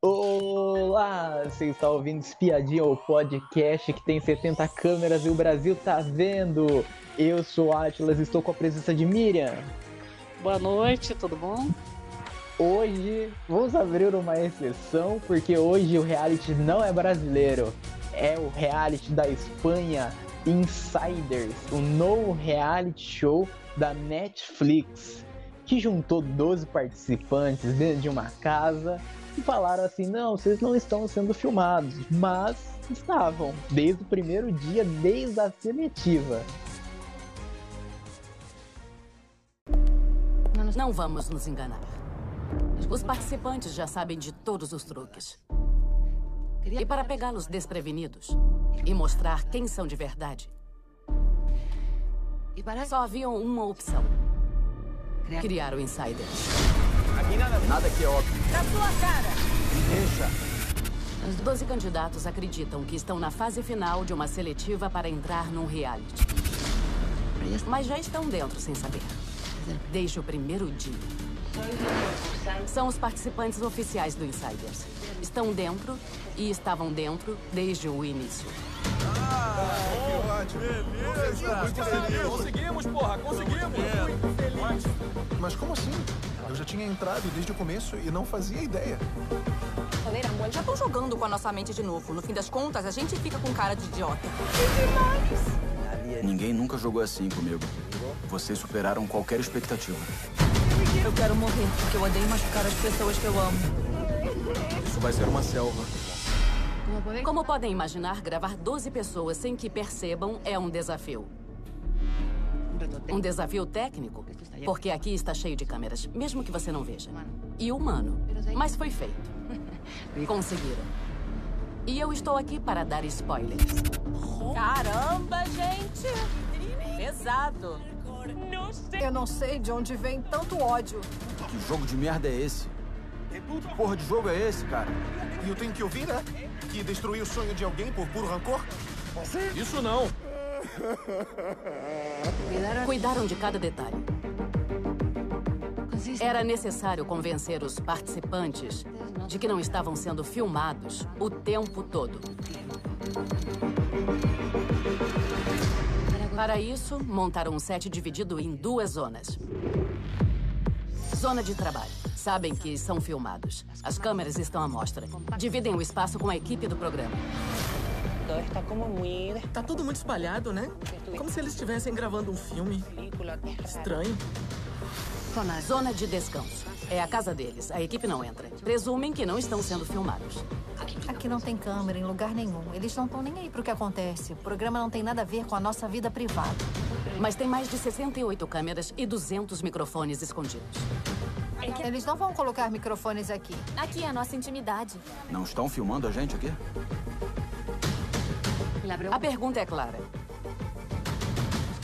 Olá, você está ouvindo Espiadinha, o podcast que tem 70 câmeras e o Brasil tá vendo. Eu sou Atlas, estou com a presença de Miriam. Boa noite, tudo bom? Hoje vamos abrir uma exceção porque hoje o reality não é brasileiro, é o reality da Espanha, Insiders, o novo reality show da Netflix, que juntou 12 participantes dentro de uma casa e falaram assim: não, vocês não estão sendo filmados, mas estavam desde o primeiro dia, desde a seletiva. Não vamos nos enganar. Os participantes já sabem de todos os truques. E para pegá-los desprevenidos e mostrar quem são de verdade, só havia uma opção: criar o Insiders. Aqui nada, nada que é óbvio. Na sua cara! Deixa. Os 12 candidatos acreditam que estão na fase final de uma seletiva para entrar num reality. Mas já estão dentro sem saber. Desde o primeiro dia. São os participantes oficiais do Insiders. Estão dentro e estavam dentro desde o início. Ah, que ótimo. Beleza. Conseguimos, porra, conseguimos. Mas como assim? Eu já tinha entrado desde o começo e não fazia ideia. Já estão jogando com a nossa mente de novo. No fim das contas, a gente fica com cara de idiota. Ninguém nunca jogou assim comigo. Vocês superaram qualquer expectativa. Eu quero morrer, porque eu odeio machucar as pessoas que eu amo. Isso vai ser uma selva. Como podem imaginar, gravar 12 pessoas sem que percebam é um desafio. Um desafio técnico, porque aqui está cheio de câmeras, mesmo que você não veja. E humano. Mas foi feito. Conseguiram. E eu estou aqui para dar spoilers. Caramba, gente! Pesado. Eu não sei de onde vem tanto ódio. Que jogo de merda é esse? Que porra de jogo é esse, cara? E eu tenho que ouvir, né? Que destruir o sonho de alguém por puro rancor? Isso não. Cuidaram de cada detalhe. Era necessário convencer os participantes de que não estavam sendo filmados o tempo todo. Para isso, montaram um set dividido em duas zonas. Zona de trabalho. Sabem que são filmados. As câmeras estão à mostra. Dividem o espaço com a equipe do programa. Tá tudo muito espalhado, né? Como se eles estivessem gravando um filme. Estranho. Zona de descanso. É a casa deles. A equipe não entra. Presumem que não estão sendo filmados. Aqui não tem câmera em lugar nenhum. Eles não estão nem aí pro que acontece. O programa não tem nada a ver com a nossa vida privada. Mas tem mais de 68 câmeras e 200 microfones escondidos. Eles não vão colocar microfones aqui. Aqui é a nossa intimidade. Não estão filmando a gente aqui? A pergunta é clara.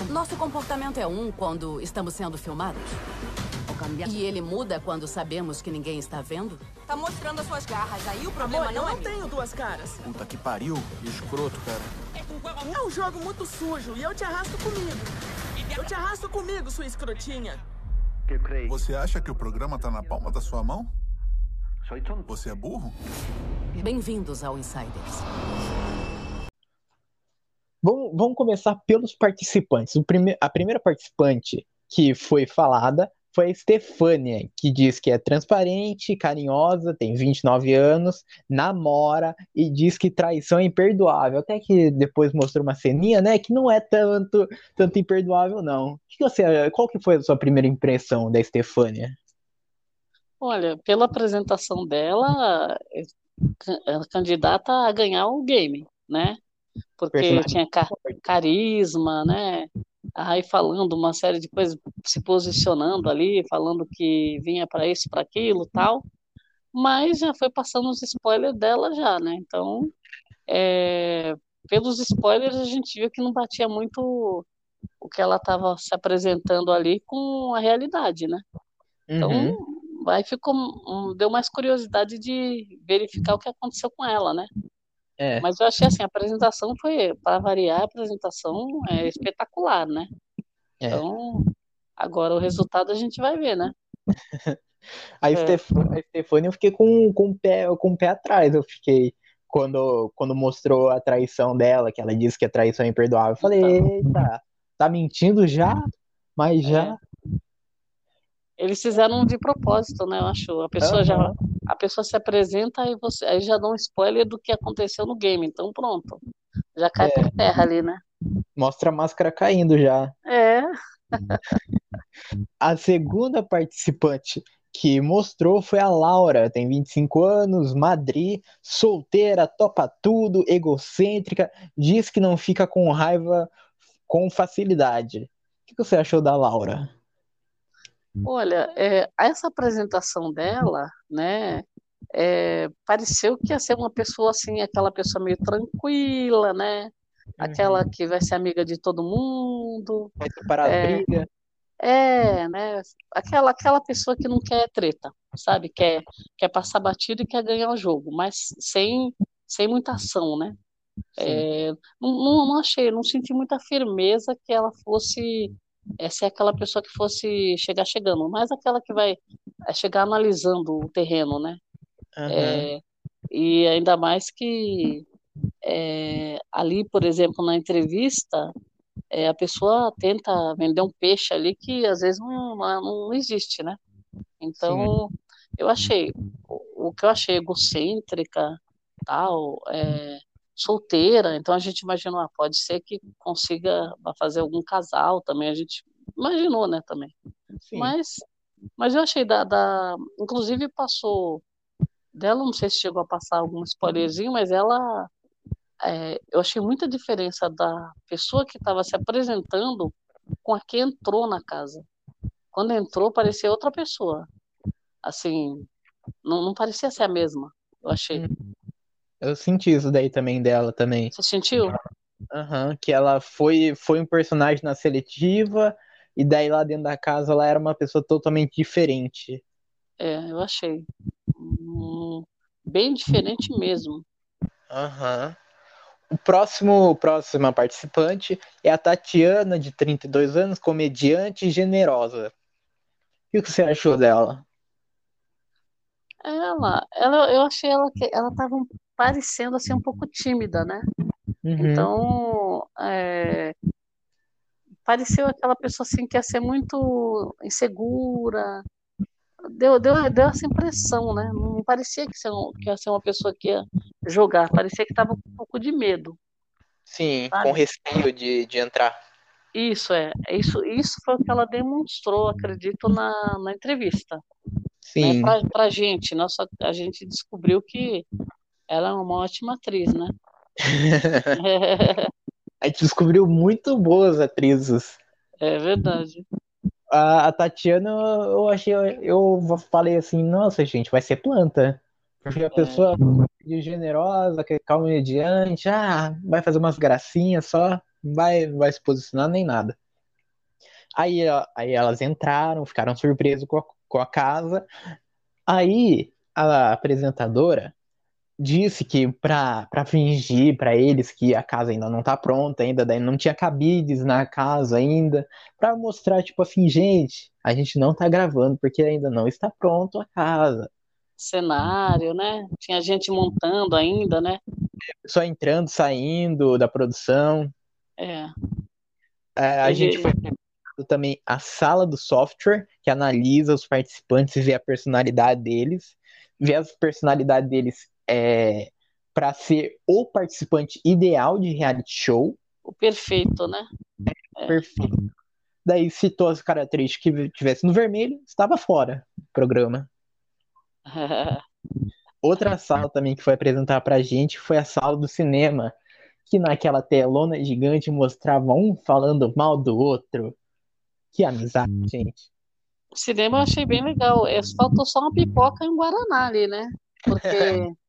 Nosso comportamento é um quando estamos sendo filmados? E ele muda quando sabemos que ninguém está vendo? Tá mostrando as suas garras. Aí o problema Olha, eu não é não meu. tenho duas caras. Puta que pariu. Escroto, cara. É um jogo muito sujo e eu te arrasto comigo. Eu te arrasto comigo, sua escrotinha. Você acha que o programa tá na palma da sua mão? Você é burro? Bem-vindos ao Insiders. Vamos, vamos começar pelos participantes. Prime a primeira participante que foi falada foi a Stefânia, que diz que é transparente, carinhosa, tem 29 anos, namora e diz que traição é imperdoável. Até que depois mostrou uma ceninha, né, que não é tanto, tanto imperdoável, não. Que você, qual que foi a sua primeira impressão da Stefânia? Olha, pela apresentação dela, é é candidata a ganhar o game, né? Porque Personagem tinha ca- carisma, né? Aí falando uma série de coisas, se posicionando ali, falando que vinha para isso, para aquilo, tal. Mas já foi passando os spoilers dela já, né? Então, é, pelos spoilers a gente viu que não batia muito o que ela estava se apresentando ali com a realidade, né? Então, Uhum. aí ficou, um, deu mais curiosidade de verificar o que aconteceu com ela, né? É. Mas eu achei assim, a apresentação foi, para variar, a apresentação é espetacular, né? É. Então, agora o resultado a gente vai ver, né? A, É. Stefania, a eu fiquei com, com, o pé, com o pé atrás, eu fiquei. Quando, quando mostrou a traição dela, que ela disse que a traição é imperdoável, eu falei, eita, tá mentindo já? Mas já? Eles fizeram de propósito, né? Eu acho. A pessoa já, Aham. a pessoa se apresenta e você, aí já dá um spoiler do que aconteceu no game. Então pronto, já cai É. por terra ali, né? Mostra a máscara caindo já. É, A segunda participante que mostrou foi a Laura, tem 25 anos, Madrid, solteira, topa tudo, egocêntrica, diz que não fica com raiva com facilidade. O que você achou da Laura? Olha, é, essa apresentação dela, né? é, pareceu que ia ser uma pessoa assim, aquela pessoa meio tranquila, né? Aquela que vai ser amiga de todo mundo. Vai separar É. as brigas? É, né? Aquela, aquela pessoa que não quer treta, sabe? Quer, quer passar batido e quer ganhar o jogo, mas sem, sem muita ação, né? É, não, não achei, não senti muita firmeza que ela fosse é, ser aquela pessoa que fosse chegar chegando, mas aquela que vai é, chegar analisando o terreno, né? Aham. É, e ainda mais que é, ali, por exemplo, na entrevista, é, a pessoa tenta vender um peixe ali que às vezes não, não, existe, né? Então, eu achei, o, o que eu achei egocêntrica, tal, é, solteira, então a gente imaginou, ah, pode ser que consiga fazer algum casal também, a gente imaginou, né, também. Sim. Mas, mas eu achei da, da, inclusive passou dela, não sei se chegou a passar algum spoilerzinho, mas ela, é, eu achei muita diferença da pessoa que estava se apresentando com a que entrou na casa. Quando entrou, parecia outra pessoa. Assim, não, não parecia ser a mesma, eu achei. Eu senti isso daí também dela também. Você sentiu? Aham, que ela foi, foi um personagem na seletiva e daí lá dentro da casa ela era uma pessoa totalmente diferente. É, eu achei. Hum, bem diferente mesmo. Aham. O próximo, próxima participante é a Tatiana, de 32 anos, comediante e generosa. O que você achou dela? Ela, ela, eu achei ela que ela estava parecendo assim um pouco tímida, né? Uhum. Então, é, pareceu aquela pessoa assim que ia ser muito insegura. Deu, deu, deu essa impressão, né? Não parecia que, ser que ia ser uma pessoa que ia jogar, parecia que estava com um pouco de medo. Sim, Sabe? com receio de, de entrar. Isso é, isso, isso foi o que ela demonstrou, acredito, na, na entrevista. Sim. Né? Pra, pra gente, nossa, a gente descobriu que ela é uma ótima atriz, né? A gente descobriu muito boas atrizes. É verdade. A, a Tatiana, eu achei, eu falei assim, nossa, gente, vai ser planta. Porque a pessoa de generosa, que é calma mediante, ah, vai fazer umas gracinhas só, não vai, vai se posicionar nem nada. Aí, aí elas entraram, ficaram surpresas com a, com a casa. Aí a apresentadora disse que pra, pra fingir pra eles que a casa ainda não tá pronta, ainda daí não tinha cabides na casa ainda, pra mostrar, tipo assim, gente, a gente não tá gravando porque ainda não está pronto a casa. Cenário, né? Tinha gente montando ainda, né? Só entrando, saindo da produção. É. É, a Ele- gente foi também a sala do software, que analisa os participantes e vê a personalidade deles, vê a personalidade deles é, para ser o participante ideal de reality show. O perfeito, né? É. Perfeito. Daí citou as características que tivesse no vermelho, estava fora do programa. Outra sala também que foi apresentar pra gente foi a sala do cinema, que naquela telona gigante mostrava um falando mal do outro. Que amizade, gente. O cinema eu achei bem legal. É, faltou só uma pipoca e um guaraná ali, né? Porque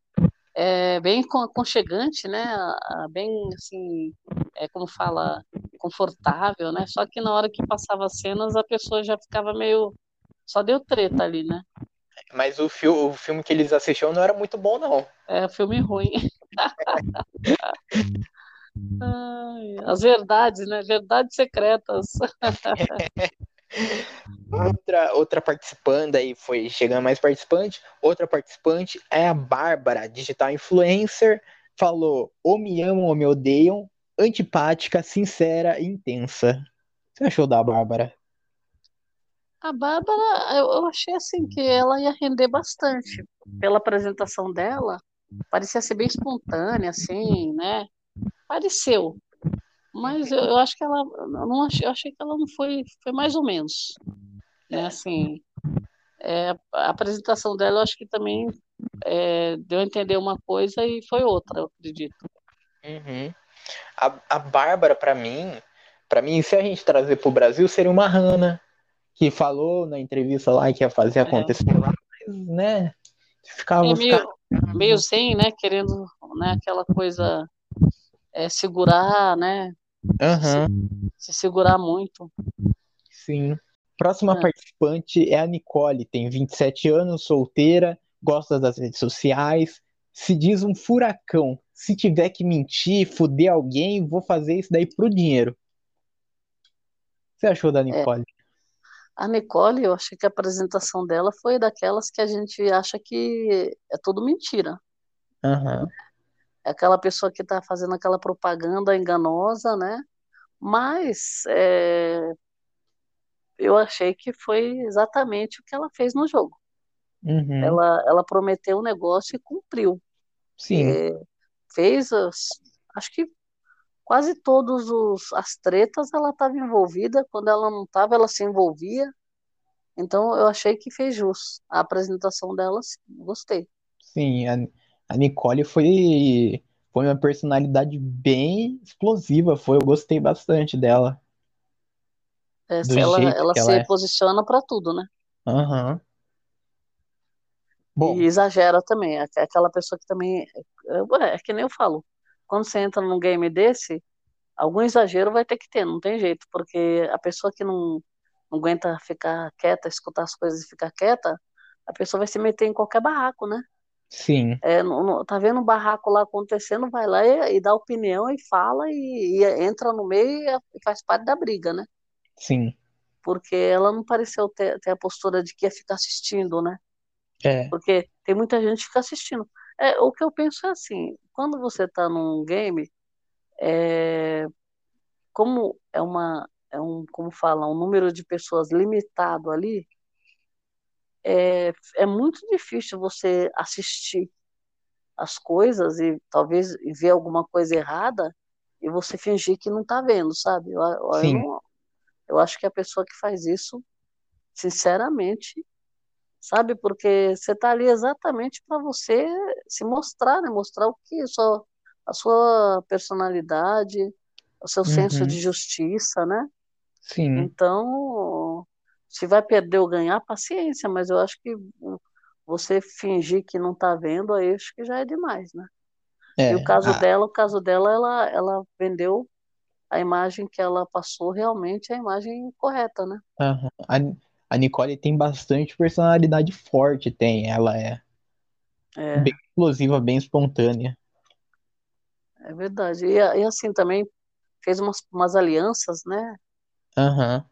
é bem con- aconchegante, né? Bem assim, é como fala, confortável, né? Só que na hora que passava as cenas, a pessoa já ficava meio. Só deu treta ali, né? Mas o, fi o filme que eles assistiam não era muito bom, não. É filme ruim. Ai, as verdades, né? Verdades secretas. outra, outra participante aí foi chegando mais participante. Outra participante é a Bárbara, digital influencer. Falou: ou me amam ou me odeiam. Antipática, sincera e intensa. O que você achou da Bárbara? A Bárbara, eu, eu achei assim que ela ia render bastante. Pela apresentação dela, parecia ser bem espontânea, assim, né? Pareceu. Mas eu, eu acho que ela. Não achei, eu achei que ela não foi. Foi mais ou menos. Né? Assim, é, a apresentação dela, eu acho que também é, deu a entender uma coisa e foi outra, eu acredito. Uhum. A, a Bárbara, para mim, para mim, se a gente trazer pro Brasil, seria uma Hanna, que falou na entrevista lá que ia fazer é. acontecer é. lá, mas, né? Ficava, é meio, meio sem, né? Querendo, né? Aquela coisa é, segurar, né? Uhum. Se, se, segurar muito. Sim. Próxima é. participante é a Nicole, tem 27 anos, solteira, gosta das redes sociais, se diz um furacão. Se tiver que mentir, fuder alguém, vou fazer isso daí pro dinheiro. O que você achou da é. Nicole? É. A Nicole, eu achei que a apresentação dela foi daquelas que a gente acha que é tudo mentira. Uhum. Aquela pessoa que está fazendo aquela propaganda enganosa, né? Mas é, eu achei que foi exatamente o que ela fez no jogo. Uhum. Ela, ela prometeu um negócio e cumpriu. Sim. É, fez, as, acho que quase todas as tretas ela estava envolvida. Quando ela não estava, ela se envolvia. Então eu achei que fez jus. A apresentação dela, gostei. Sim, a, a Nicole foi, foi uma personalidade bem explosiva. Foi, eu gostei bastante dela. É, ela ela se ela é. posiciona para tudo, né? Aham. Bom, E exagera também. É aquela pessoa que também. É, é que nem eu falo. Quando você entra num game desse, algum exagero vai ter que ter, não tem jeito, porque a pessoa que não, não aguenta ficar quieta, escutar as coisas e ficar quieta, a pessoa vai se meter em qualquer barraco, né? Sim, É, não- não- tá vendo um barraco lá acontecendo, vai lá e, e dá opinião e fala e, e entra no meio e, faz parte da briga, né? sim. Porque ela não pareceu ter, ter a postura de que ia ficar assistindo, né? É, Porque tem muita gente que fica assistindo. É, o que eu penso é assim, quando você está num game, é, como é uma, é um, como fala, um número de pessoas limitado ali, é, é muito difícil você assistir as coisas e talvez ver alguma coisa errada e você fingir que não está vendo, sabe? Eu, eu, eu, acho que a pessoa que faz isso, sinceramente, sabe? Porque você está ali exatamente para você se mostrar, né? Mostrar o que só a sua personalidade, o seu senso Uhum. de justiça, né? sim. Então, se vai perder ou ganhar, paciência, mas eu acho que você fingir que não está vendo, aí acho que já é demais, né? É, E o caso a- dela, o caso dela, ela, ela vendeu a imagem que ela passou realmente é a imagem correta, né? aham. A, a Nicole tem bastante personalidade forte, tem. Ela é É, bem explosiva, bem espontânea. é verdade. E, e assim também fez umas, umas alianças, né? Aham.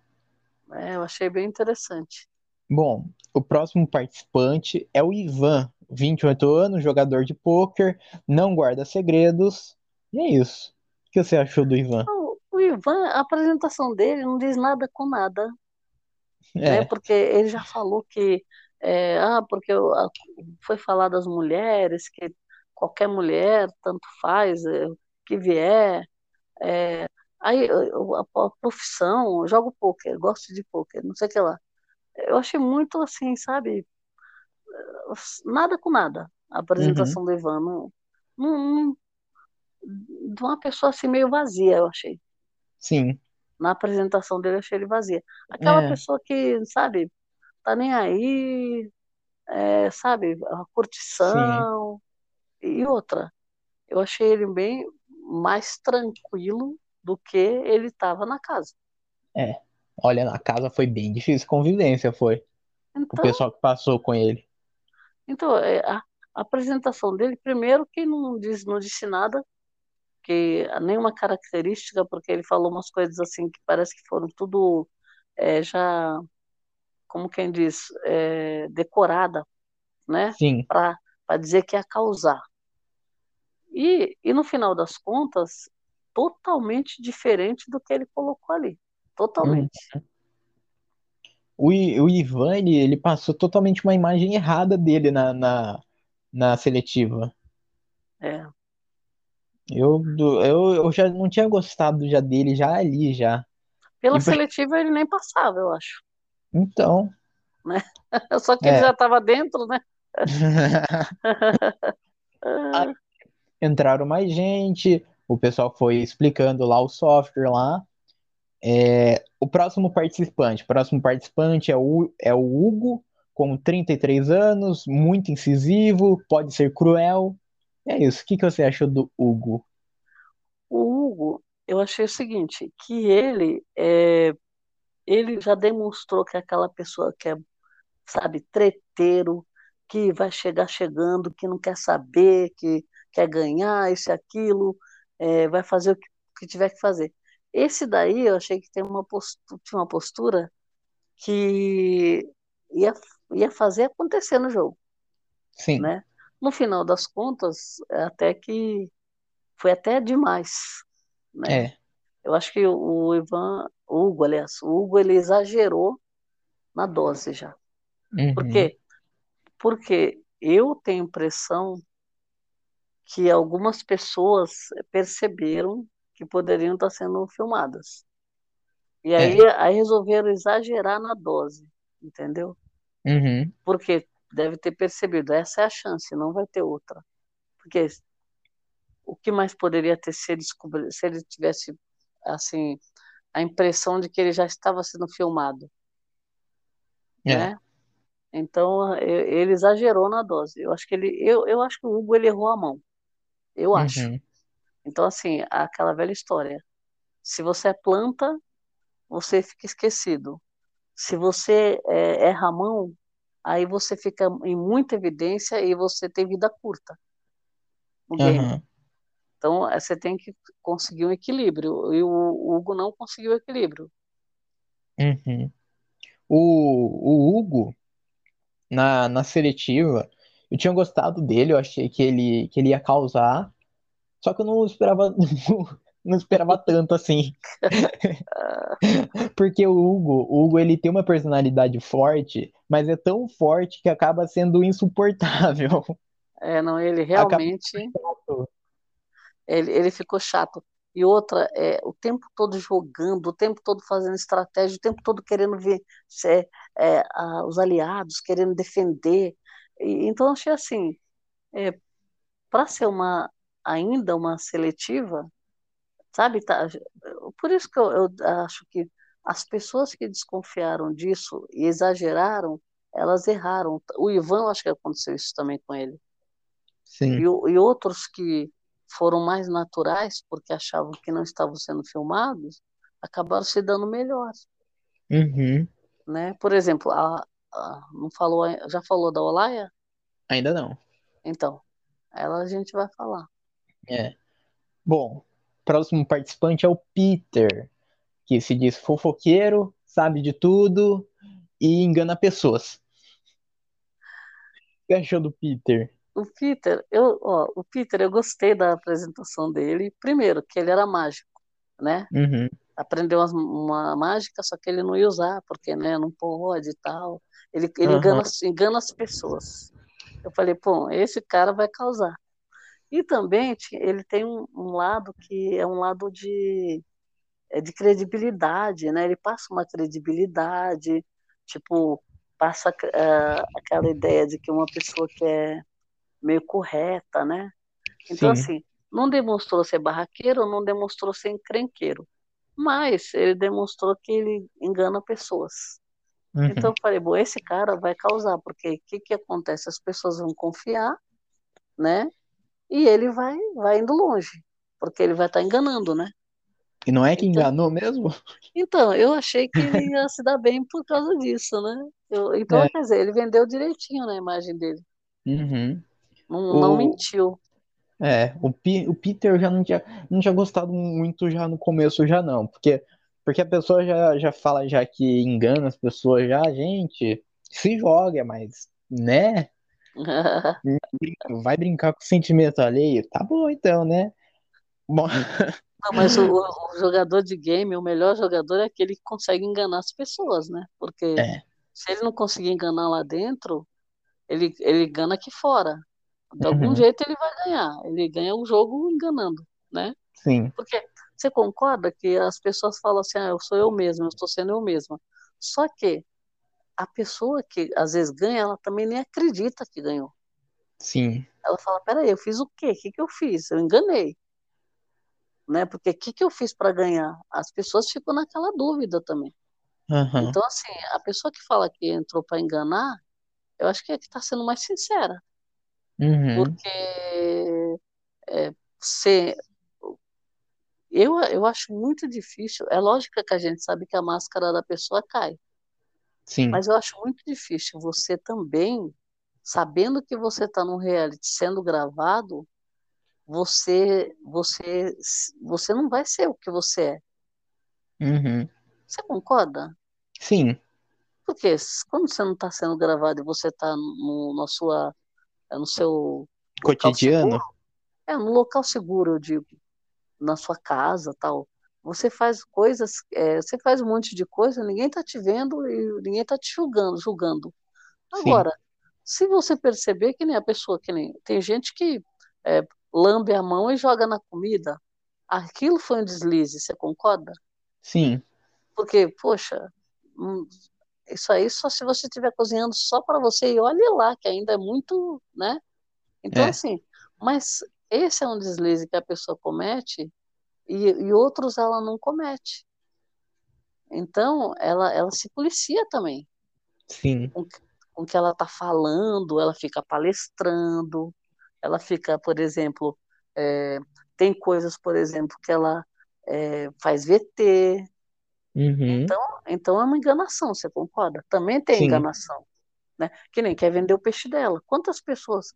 É, eu achei bem interessante. Bom, o próximo participante é o Ivan, 28 anos, jogador de pôquer, não guarda segredos. E é isso. O que você achou do Ivan? O, Ivan, a apresentação dele não diz nada com nada, né? É, Porque ele já falou que é, ah, porque foi falar das mulheres, que qualquer mulher, tanto faz, é, que vier. é, aí eu- a, a profissão, eu jogo pôquer, gosto de pôquer, não sei o que lá. Eu achei muito assim, sabe? Nada com nada a uhum, apresentação do Ivan. Não, não, de uma pessoa assim meio vazia, eu achei. sim. Na apresentação dele, eu achei ele vazia. Aquela É, pessoa que, sabe, tá nem aí, é, sabe, a sim. curtição. E outra, eu achei ele bem mais tranquilo do que ele estava na casa. É. Olha, na casa foi bem difícil convivência, foi. O Então, pessoal que passou com ele. então é, a, a apresentação dele, primeiro que não diz, não disse nada, que nenhuma característica, porque ele falou umas coisas assim que parece que foram tudo é, já como quem diz, é, decorada, né? Sim. Para dizer que ia causar. E, e no final das contas, totalmente diferente do que ele colocou ali. Totalmente. Uhum. O, o Ivan, ele, passou totalmente uma imagem errada dele na, na, na seletiva. É. Eu, eu, eu já não tinha gostado já dele, já ali, já. Pela E- seletiva ele nem passava, eu acho. Então, Só que É. ele já estava dentro, né? entraram mais gente, o pessoal foi explicando lá o software lá. É, o próximo participante, o próximo participante é o, é o Hugo, com 33 anos, muito incisivo, pode ser cruel. É isso. O que, que você achou do Hugo? O Hugo, eu achei o seguinte, que ele é, ele já demonstrou que é aquela pessoa que é, sabe, treteiro, que vai chegar chegando, que não quer saber, que quer ganhar isso e aquilo, é, vai fazer o que, que tiver que fazer. Esse daí eu achei que tem uma postura, tinha uma postura que ia, ia fazer acontecer no jogo. Sim. né? No final das contas, é até que foi até demais, né? É. Eu acho que o, Ivan, o Hugo, aliás, o Hugo ele exagerou na dose já. Uhum. Por quê? Porque eu tenho impressão que algumas pessoas perceberam que poderiam estar sendo filmadas. E aí, aí resolveram exagerar na dose, entendeu? Uhum. Porque deve ter percebido, essa é a chance, não vai ter outra. Porque o que mais poderia ter se ele, descobri- se ele tivesse assim a impressão de que ele já estava sendo filmado, É. né? Então ele exagerou na dose. Eu acho que ele, eu, eu acho que o Hugo ele errou a mão. Eu acho. Uhum. Então assim, aquela velha história. Se você é planta, você fica esquecido. Se você é, erra a mão, aí você fica em muita evidência e você tem vida curta. Aham. Então, eh, você tem que conseguir um equilíbrio. E o o Hugo não conseguiu o equilíbrio. Uhum. O, o Hugo, na, na seletiva, eu tinha gostado dele, eu achei que ele, que ele ia causar, só que eu não esperava, não esperava tanto assim. Porque o Hugo, o Hugo, ele tem uma personalidade forte, mas é tão forte que acaba sendo insuportável. É, não, ele Acaba- realmente ele, ele ficou chato. E outra, é, o tempo todo jogando, o tempo todo fazendo estratégia, o tempo todo querendo ver se, é, a- os aliados, querendo defender. E- então, achei assim, para ser uma ainda uma seletiva, sabe? Tá, por isso que eu, eu acho que as pessoas que desconfiaram disso e exageraram, elas erraram. O Ivan, acho que aconteceu isso também com ele. Sim. E, e outros que foram mais naturais, porque achavam que não estavam sendo filmados, acabaram se dando melhor, Uhum. né? Por exemplo, a- não falou, já falou da Olaia? Ainda não. Então, ela a gente vai falar. É. Bom, próximo participante é o Peter, que se diz fofoqueiro, sabe de tudo e engana pessoas. O que achou do Peter? O Peter, eu, ó, o Peter, eu gostei da apresentação dele. Primeiro, que ele era mágico, né? Uhum. Aprendeu umas- uma, mágica, só que ele não ia usar, porque, né, não pode e tal. Ele, ele Aham. engana, engana as pessoas. Eu falei, pô, esse cara vai causar. E também ele tem um, um lado que é um lado de, é de credibilidade, né? Ele passa uma credibilidade, tipo, passa ah, aquela ideia de que uma pessoa que é meio correta, né? Então, Sim. assim, não demonstrou ser barraqueiro, não demonstrou ser encrenqueiro, mas ele demonstrou que ele engana pessoas. Uhum. Então eu falei, bom, esse cara vai causar, porque o que, que acontece? As pessoas vão confiar, né? E ele vai, vai indo longe, porque ele vai estar enganando, né? E não é que Então- enganou mesmo? Então, eu achei que ele ia se dar bem por causa disso, né? Eu- então, É. quer dizer, ele vendeu direitinho na imagem dele, Uhum. não, não O- mentiu. É, o, Pi- o Peter já não tinha, não tinha gostado muito já no começo, já não, porque Porque a pessoa já, já fala já que engana as pessoas já, gente, se joga, mas, né? Vai brincar com o sentimento alheio? Tá bom então, né? Bom... Não, mas o, o, jogador de game, o melhor jogador é aquele que consegue enganar as pessoas, né? Porque é. se ele não conseguir enganar lá dentro, ele, ele engana aqui fora. De algum uhum. jeito ele vai ganhar. Ele ganha o jogo enganando, né? Sim. Porque você concorda que as pessoas falam assim, ah, eu sou eu mesma, eu estou sendo eu mesma. Só que a pessoa que às vezes ganha, ela também nem acredita que ganhou. Sim. Ela fala, peraí, eu fiz o quê? O que, que eu fiz? Eu enganei. Né? Porque o que, que eu fiz para ganhar? As pessoas ficam naquela dúvida também. Uhum. Então, assim, a pessoa que fala que entrou para enganar, eu acho que é que está sendo mais sincera. Uhum. Porque é, você, eu, eu acho muito difícil. É lógico que a gente sabe que a máscara da pessoa cai. Sim. Mas eu acho muito difícil você também, sabendo que você está num reality sendo gravado, você, você, você não vai ser o que você é. Uhum. Você concorda? Sim. Porque quando você não está sendo gravado e você está no, na sua, no seu cotidiano, seguro, é no local seguro, eu digo, na sua casa, tal. Você faz coisas, é, você faz um monte de coisa, ninguém está te vendo e ninguém está te julgando, julgando. Agora, Sim. se você perceber que nem a pessoa, que nem tem gente que é, lambe a mão e joga na comida, aquilo foi um deslize, você concorda? Sim. Porque, poxa, hum, isso aí só se você estiver cozinhando só para você e olhe lá, que ainda é muito, né? Então, é. assim, mas esse é um deslize que a pessoa comete e, e outros ela não comete. Então, ela, ela se policia também. Sim. Com, com o que ela está falando, ela fica palestrando, ela fica, por exemplo, é, tem coisas, por exemplo, que ela é, faz VT. Uhum. Então, então é uma enganação, você concorda? Também tem Sim. enganação. Né? Que nem quer vender o peixe dela. Quantas pessoas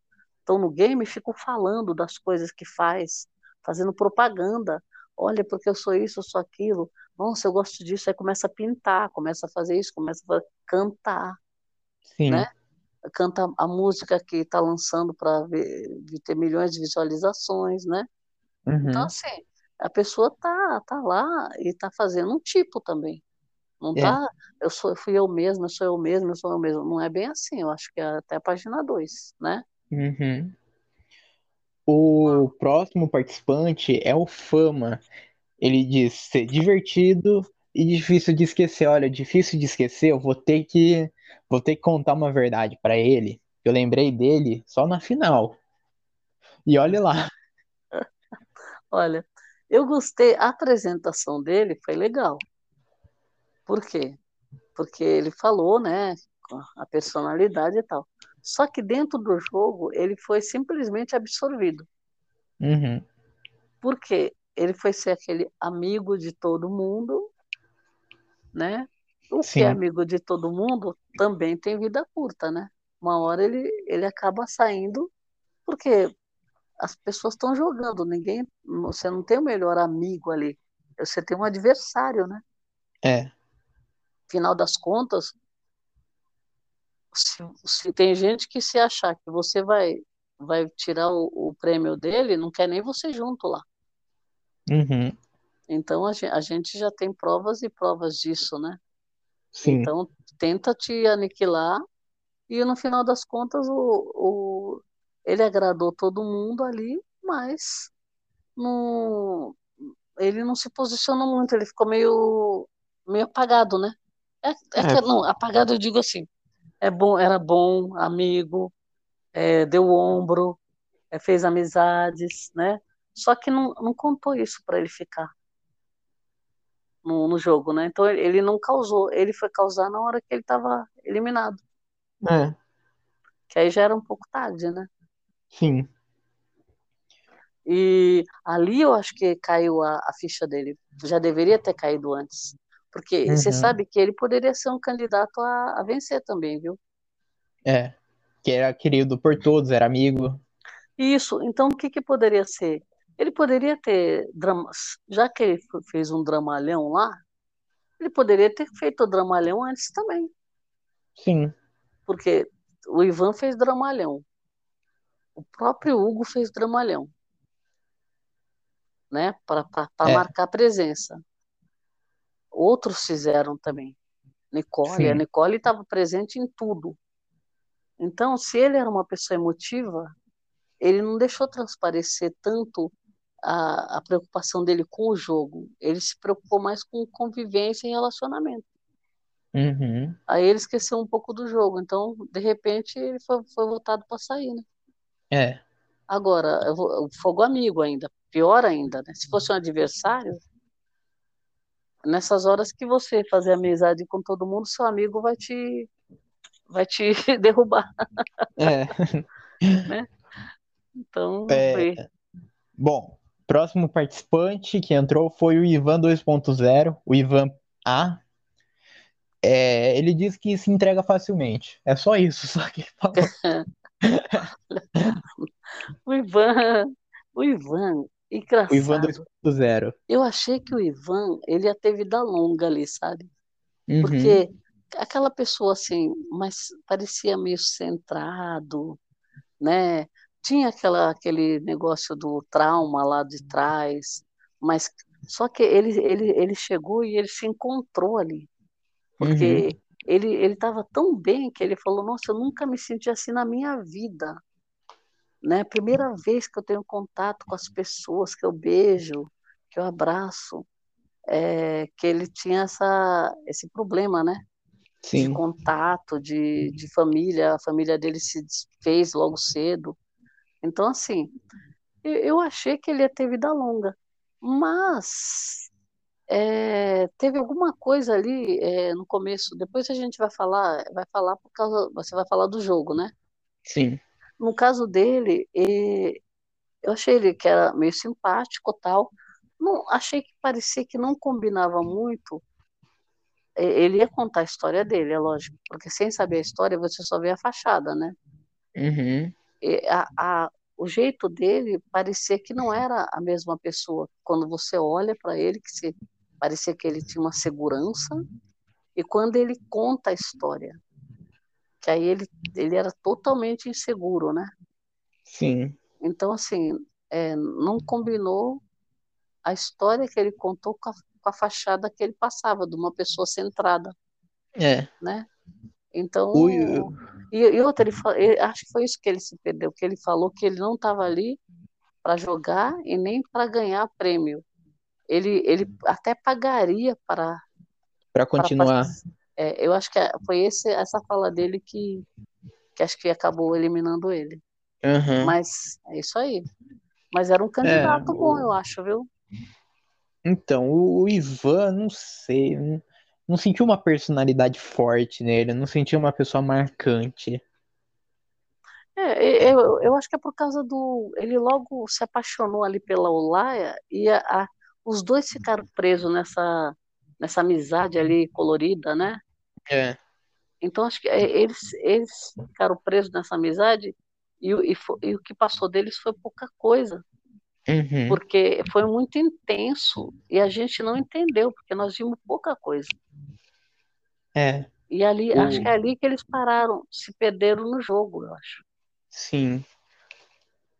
estão no game e ficam falando das coisas que faz, fazendo propaganda olha, porque eu sou isso, eu sou aquilo, nossa, eu gosto disso, aí começa a pintar, começa a fazer isso, começa a cantar, Sim. né? Canta a música que está lançando para ter milhões de visualizações, né? Uhum. Então, assim, a pessoa tá, tá lá e tá fazendo um tipo também. Não é. tá, eu sou, fui eu mesma, eu sou eu mesma, eu sou eu mesma. Não é bem assim, eu acho que é até a página 2, né? Uhum. O próximo participante é o Fama. Ele diz ser divertido e difícil de esquecer. Olha, difícil de esquecer, eu vou ter que vou ter que contar uma verdade para ele. Eu lembrei dele só na final. E olhe lá. Olha, eu gostei, a apresentação dele foi legal. Por quê? Porque ele falou, né, a personalidade e tal. Só que dentro do jogo ele foi simplesmente absorvido. Uhum. Porque ele foi ser aquele amigo de todo mundo, né? O Sim. que é amigo de todo mundo também tem vida curta, né? Uma hora ele, ele acaba saindo porque as pessoas estão jogando, ninguém, você não tem o melhor amigo ali, você tem um adversário, né? É. Final das contas, se, se tem gente que se achar que você vai vai tirar o, o, prêmio dele, não quer nem você junto lá. Uhum. Então a gente, a gente, já tem provas e provas disso, né? Sim. Então tenta te aniquilar e no final das contas o, o ele agradou todo mundo ali, mas não, ele não se posicionou muito, ele ficou meio meio apagado, né? É, é, é. Não, apagado eu digo assim, é bom, era bom, amigo, é, deu o ombro, é, fez amizades, né? Só que não, não contou isso para ele ficar no, no, jogo, né? Então ele não causou, ele foi causar na hora que ele estava eliminado. É. Que aí já era um pouco tarde, né? Sim. E ali eu acho que caiu a, a ficha dele. Já deveria ter caído antes. Porque uhum. você sabe que ele poderia ser um candidato a, a vencer também, viu? É, que era querido por todos, era amigo. Isso, então o que, que poderia ser? Ele poderia ter dramas, já que ele fez um dramalhão lá, Ele poderia ter feito o Dramalhão antes também. Sim. Porque o Ivan fez Dramalhão. O próprio Hugo fez Dramalhão. Né? Para é. marcar presença. Outros fizeram também. Nicole, Sim. a Nicole estava presente em tudo. Então, se ele era uma pessoa emotiva, ele não deixou transparecer tanto a, a preocupação dele com o jogo. Ele se preocupou mais com convivência e relacionamento. Uhum. Aí ele esqueceu um pouco do jogo. Então, de repente, ele foi, foi votado para sair, né? É. Agora, o fogo amigo ainda, pior ainda, né? Se fosse um adversário, nessas horas que você fazer amizade com todo mundo, seu amigo vai te vai te derrubar. É. né? Então, é... bom, próximo participante que entrou foi o Ivan 2.0, o Ivan A. É, ele diz que se entrega facilmente. É só isso, só que ele falou. o Ivan, o Ivan, engraçado. O Ivan 2.0. Eu achei que o Ivan, ele ia ter vida longa ali, sabe? Uhum. Porque aquela pessoa assim, mas parecia meio centrado, né? Tinha aquela, aquele negócio do trauma lá de trás, mas só que ele, ele, ele chegou e ele se encontrou ali, porque uhum. ele ele estava tão bem que ele falou: Nossa, eu nunca me senti assim na minha vida, né? Primeira vez que eu tenho contato com as pessoas, que eu beijo, que eu abraço, é, que ele tinha essa, esse problema, né? Sim. de contato, de, de família, a família dele se desfez logo cedo. Então, assim, eu achei que ele ia ter vida longa, mas é, teve alguma coisa ali é, no começo. Depois a gente vai falar, vai falar por causa, você vai falar do jogo, né? Sim. No caso dele, eu achei ele que era meio simpático, tal. Não, achei que parecia que não combinava muito ele ia contar a história dele, é lógico, porque sem saber a história você só vê a fachada, né? Uhum. A, a, o jeito dele parecia que não era a mesma pessoa. Quando você olha para ele, que se, parecia que ele tinha uma segurança, e quando ele conta a história, que aí ele, ele era totalmente inseguro, né? Sim. Então, assim, é, não combinou a história que ele contou com a, com a fachada que ele passava, de uma pessoa centrada. É. Né? Então. Ui. E, e outra, ele, ele, acho que foi isso que ele se perdeu, que ele falou que ele não estava ali para jogar e nem para ganhar prêmio. Ele, ele até pagaria para. Para continuar. É, eu acho que foi esse, essa fala dele que, que acho que acabou eliminando ele. Uhum. Mas é isso aí. Mas era um candidato é, bom, eu acho, viu? Então, o Ivan, não sei, não, não senti uma personalidade forte nele, não senti uma pessoa marcante. É, eu, eu acho que é por causa do. Ele logo se apaixonou ali pela Olaya e a, a, os dois ficaram presos nessa, nessa amizade ali colorida, né? É. Então acho que é, eles, eles ficaram presos nessa amizade e, e, e o que passou deles foi pouca coisa. Uhum. Porque foi muito intenso e a gente não entendeu, porque nós vimos pouca coisa. É. E ali, o... acho que é ali que eles pararam, se perderam no jogo, eu acho. Sim.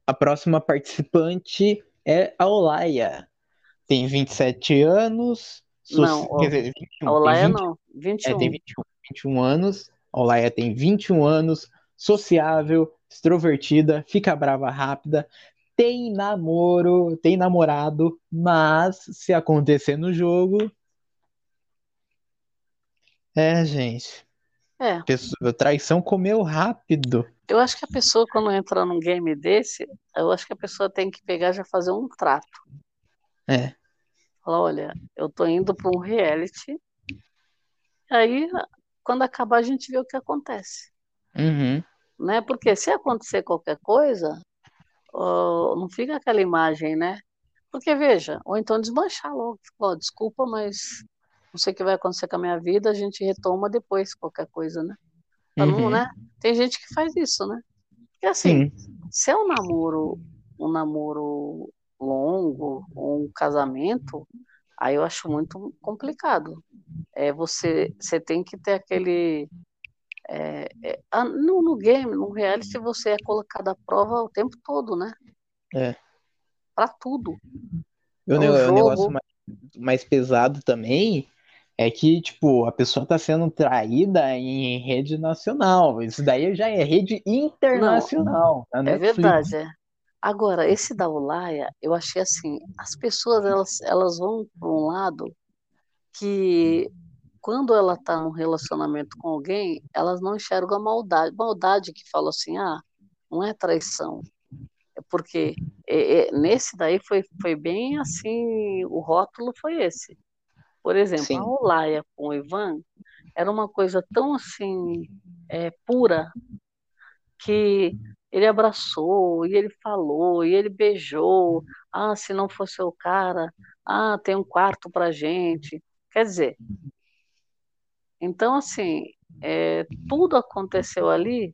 A próxima participante é a Olaia. Tem 27 anos. Não, quer dizer, 21, a Olaia 20, não, 21. É, tem 21, 21 anos. A Olaia tem 21 anos, sociável, extrovertida, fica brava rápida, tem namoro, tem namorado, mas se acontecer no jogo. É, gente. É. Pessoa, traição comeu rápido. Eu acho que a pessoa, quando entra num game desse, eu acho que a pessoa tem que pegar e já fazer um trato. É. Falar, olha, eu tô indo para um reality. Aí, quando acabar, a gente vê o que acontece. Uhum. Né? Porque se acontecer qualquer coisa, não fica aquela imagem, né? Porque veja, ou então desmanchar logo, desculpa, mas não sei o que vai acontecer com a minha vida, a gente retoma depois qualquer coisa, né? Uhum. Não, né? Tem gente que faz isso, né? Porque assim, Sim. se é um namoro, um namoro longo, um casamento, aí eu acho muito complicado. é, você, você tem que ter aquele. É, é, no, no game, no reality, você é colocado à prova o tempo todo, né? É. Pra tudo. E o, jogo- negócio mais, mais pesado também é que, tipo, a pessoa tá sendo traída em rede nacional. Isso daí já é rede internacional. na É Netflix. verdade, é. Agora, esse da Olaia, eu achei assim, as pessoas elas, elas vão para um lado que quando ela está num relacionamento com alguém, elas não enxergam a maldade. Maldade que fala assim, ah, não é traição. É porque é, é, nesse daí foi, foi bem assim, o rótulo foi esse. Por exemplo, Sim. a Olaia com o Ivan era uma coisa tão assim, é, pura, que ele abraçou, e ele falou, e ele beijou. Ah, se não fosse o cara, ah, tem um quarto pra gente. Quer dizer, então assim, é, tudo aconteceu ali,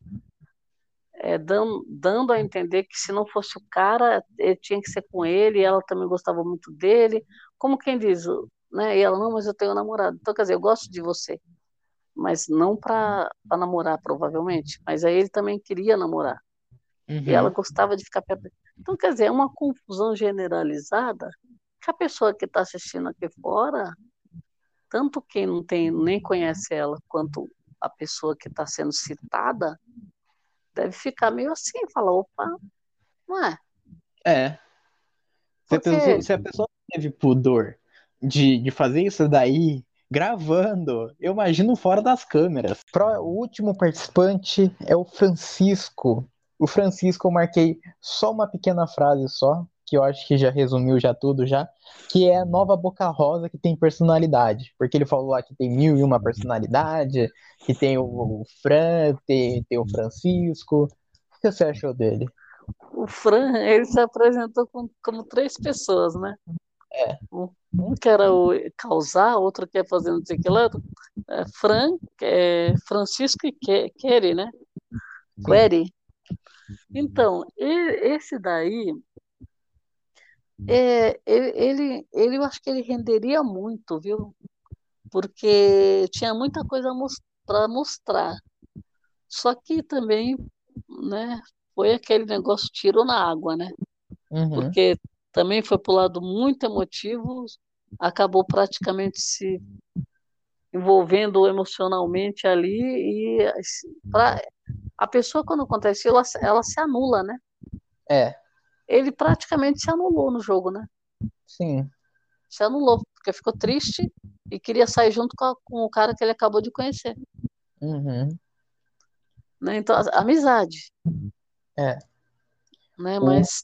é, dando, dando a entender que se não fosse o cara, ele tinha que ser com ele, e ela também gostava muito dele. Como quem diz, né? E ela, não, mas eu tenho um namorado. Então, quer dizer, eu gosto de você mas não para namorar, provavelmente. Mas aí ele também queria namorar. Uhum. E ela gostava de ficar perto. Então, quer dizer, é uma confusão generalizada que a pessoa que está assistindo aqui fora, tanto quem não tem nem conhece ela, quanto a pessoa que está sendo citada, deve ficar meio assim, falar, opa, não é? É. Se a, Porque- pessoa, se a pessoa teve pudor de, de fazer isso daí gravando, eu imagino fora das câmeras. Pro- o último participante é o Francisco. O Francisco eu marquei só uma pequena frase só, que eu acho que já resumiu já tudo já, que é a nova Boca Rosa que tem personalidade. Porque ele falou lá que tem mil e uma personalidade, que tem o, o Fran, tem, tem o Francisco. O que você achou dele? O Fran, ele se apresentou com- como três pessoas, né? É. Um, que era o causar, outro que é fazer não sei o que lá, é Fran, é Francisco e Que- Query, né? Query. Então, esse daí, é, ele, ele, ele, eu acho que ele renderia muito, viu? Porque tinha muita coisa para mostrar. Só que também, né, foi aquele negócio tiro na água, né? Uhum. porque também foi para o lado muito emotivo, acabou praticamente se envolvendo emocionalmente ali e pra, a pessoa quando acontece ela, ela se anula, né? É, Ele praticamente se anulou no jogo, né? sim. Se anulou porque ficou triste e queria sair junto com, a- com o cara que ele acabou de conhecer, Uhum. né? Então, a- amizade, É. né? O- Mas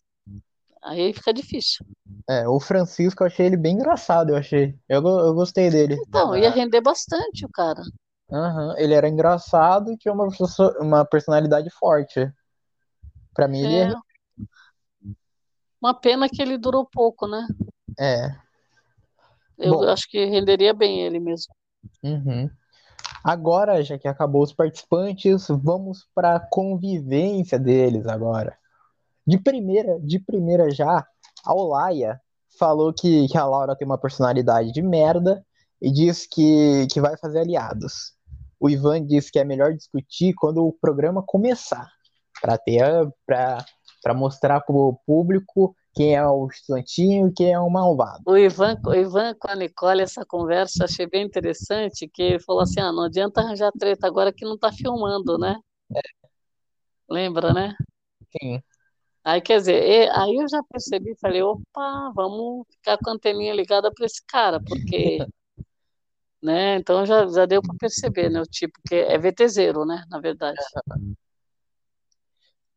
aí fica difícil. É, o Francisco eu achei ele bem engraçado, eu achei. Eu, eu gostei dele. Então, ia render bastante o cara. Aham, Ele era engraçado e tinha uma, uma personalidade forte. Pra mim, ele É. Uma pena que ele durou pouco, né? é. é. Eu Bom. acho que renderia bem ele mesmo. Uhum. Agora, já que acabou os participantes, vamos para a convivência deles agora. De primeira, de primeira já, a Olaia falou que, que a Laura tem uma personalidade de merda e diz que, que vai fazer aliados. O Ivan diz que é melhor discutir quando o programa começar, para ter para mostrar para o público quem é o santinho e quem é o malvado. O Ivan, o Ivan com a Nicole, essa conversa, achei bem interessante, que ele falou assim, ah, não adianta arranjar treta agora que não tá filmando, né? Lembra, né? Sim. Aí, quer dizer, aí eu já percebi, falei, opa, vamos ficar com a anteninha ligada para esse cara, porque, né, então já, já deu para perceber, né, o tipo que é VTZero, né, na verdade.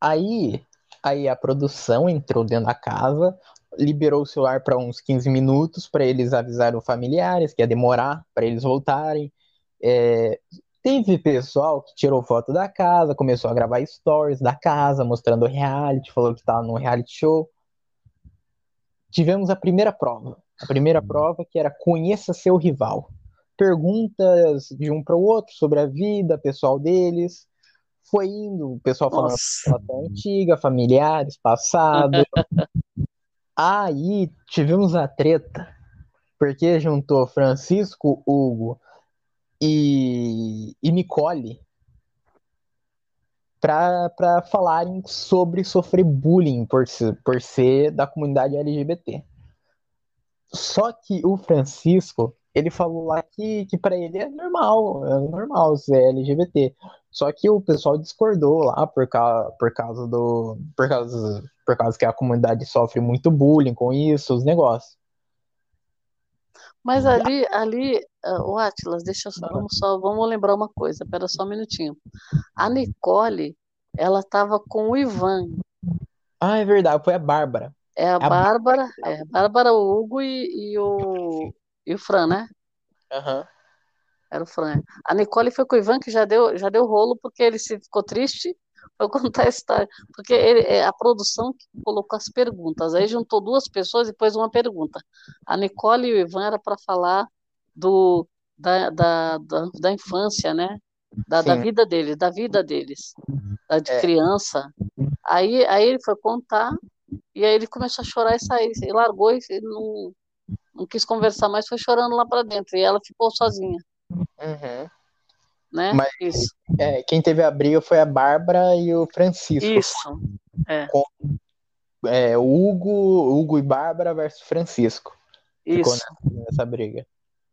Aí, aí a produção entrou dentro da casa, liberou o celular para uns 15 minutos para eles avisarem os familiares que ia demorar para eles voltarem. É, teve pessoal que tirou foto da casa, começou a gravar stories da casa, mostrando o reality, falou que estava no reality show. Tivemos a primeira prova. A primeira prova que era conheça seu rival. Perguntas de um para o outro sobre a vida pessoal deles. Foi indo, o pessoal falando Nossa, relação antiga, familiares, passado. Aí tivemos a treta, porque juntou Francisco, Hugo e, e Nicole para falarem sobre sofrer bullying por por ser da comunidade LGBT. Só que o Francisco, ele falou lá que, que para ele é normal, é normal ser LGBT. Só que o pessoal discordou lá por causa, por causa do. Por causa, por causa que a comunidade sofre muito bullying com isso, os negócios. Mas ali, ali, uh, o Atlas, deixa eu só, vamos só, vamos lembrar uma coisa, espera só um minutinho. A Nicole, ela estava com o Ivan. Ah, é verdade, foi a Bárbara. É a, a Bárbara, é, a Bárbara, o Hugo e, e, o, e o Fran, né? Aham. Uhum. Era o Fran. A Nicole foi com o Ivan, que já deu, já deu rolo, porque ele se ficou triste foi contar a história. Porque ele, é a produção que colocou as perguntas. Aí juntou duas pessoas e pôs uma pergunta. A Nicole e o Ivan era para falar do, da, da, da, da, infância, né? Da, da, vida deles, da vida deles, da de é. criança. Aí, aí ele foi contar, e aí ele começou a chorar e saiu, e largou e não, não quis conversar mais, foi chorando lá para dentro, e ela ficou sozinha. Uhum. Né? Mas Isso. É, quem teve a briga foi a Bárbara e o Francisco. Isso. É. Com, é, Hugo, Hugo e Bárbara versus Francisco. Isso. Ficou nessa, briga.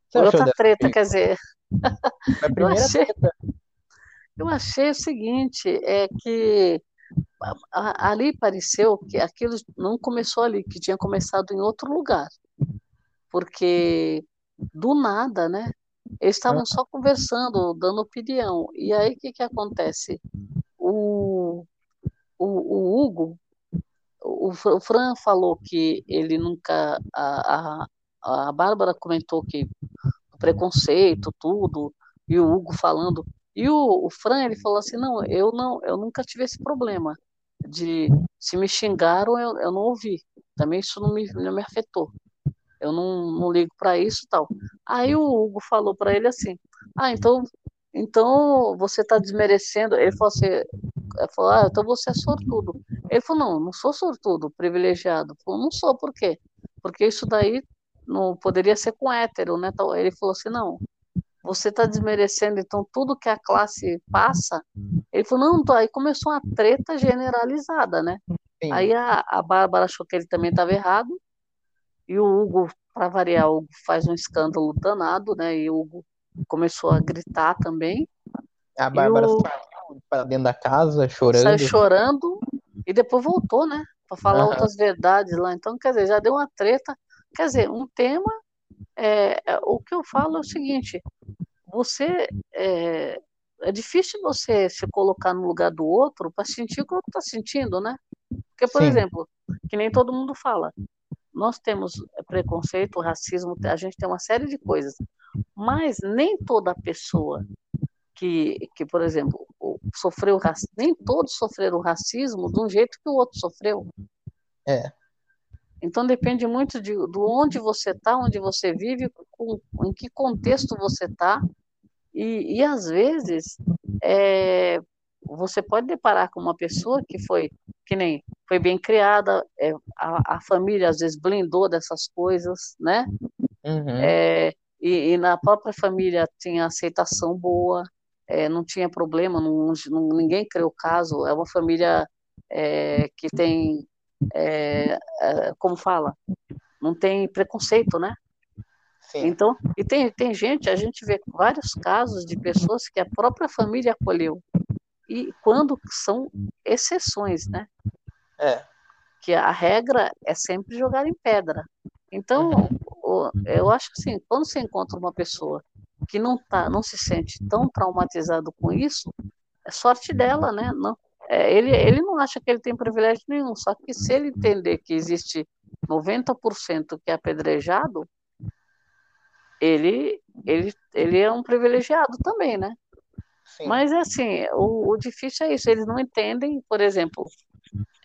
Você Outra treta, briga? quer dizer. A primeira eu achei, treta. Eu achei o seguinte, é que ali pareceu que aquilo não começou ali, que tinha começado em outro lugar. Porque do nada, né? Eles estavam só conversando, dando opinião. E aí o que, que acontece? O, o, o Hugo, o, o, Fran falou que ele nunca. A, a, a Bárbara comentou que preconceito, tudo, e o Hugo falando. E o, o Fran ele falou assim: não, eu não, eu nunca tive esse problema de se me xingaram, eu, eu não ouvi. Também isso não me, não me afetou eu não, não ligo para isso tal. Aí o Hugo falou para ele assim: ah, então, então você está desmerecendo. Ele falou assim: ele falou, ah, então você é sortudo. Ele falou: não, não sou sortudo, privilegiado. Ele falou: não sou, por quê? Porque isso daí não poderia ser com hétero, né? Então, ele falou assim: não, você está desmerecendo então tudo que a classe passa. Ele falou: não, aí começou uma treta generalizada, né? Sim. Aí a, a Bárbara achou que ele também estava errado. E o Hugo, para variar, o Hugo faz um escândalo danado, né? E o Hugo começou a gritar também. A Bárbara o... saiu para dentro da casa chorando. Saiu chorando e depois voltou, né? Para falar uhum. outras verdades lá. Então, quer dizer, já deu uma treta. Quer dizer, um tema. É, é, o que eu falo é o seguinte: você. É, é difícil você se colocar no lugar do outro para sentir o que o outro está sentindo, né? Porque, por Sim. exemplo, que nem todo mundo fala, nós temos preconceito, racismo, a gente tem uma série de coisas, mas nem toda pessoa que, que por exemplo, sofreu racismo, nem todos sofreram racismo de um jeito que o outro sofreu. É. Então depende muito de, de onde você está, onde você vive, com, em que contexto você está, e, e às vezes é, você pode deparar com uma pessoa que foi que nem foi bem criada, é, a, a, família às vezes blindou dessas coisas, né? Uhum. É, e, e, na própria família tinha aceitação boa, é, não tinha problema, não, não, ninguém criou caso. É uma família é, que tem, é, é, como fala, não tem preconceito, né? Sim. Então, e tem, tem gente, a gente vê vários casos de pessoas que a própria família acolheu e quando são exceções, né? É. Que a regra é sempre jogar em pedra. Então, uhum. eu acho que assim, quando você encontra uma pessoa que não tá, não se sente tão traumatizado com isso, é sorte dela, né? Não, é, ele, ele não acha que ele tem privilégio nenhum, só que se ele entender que existe 90% que é apedrejado, ele, ele, ele é um privilegiado também, né? Sim. Mas, assim, o, o, difícil é isso, eles não entendem, por exemplo,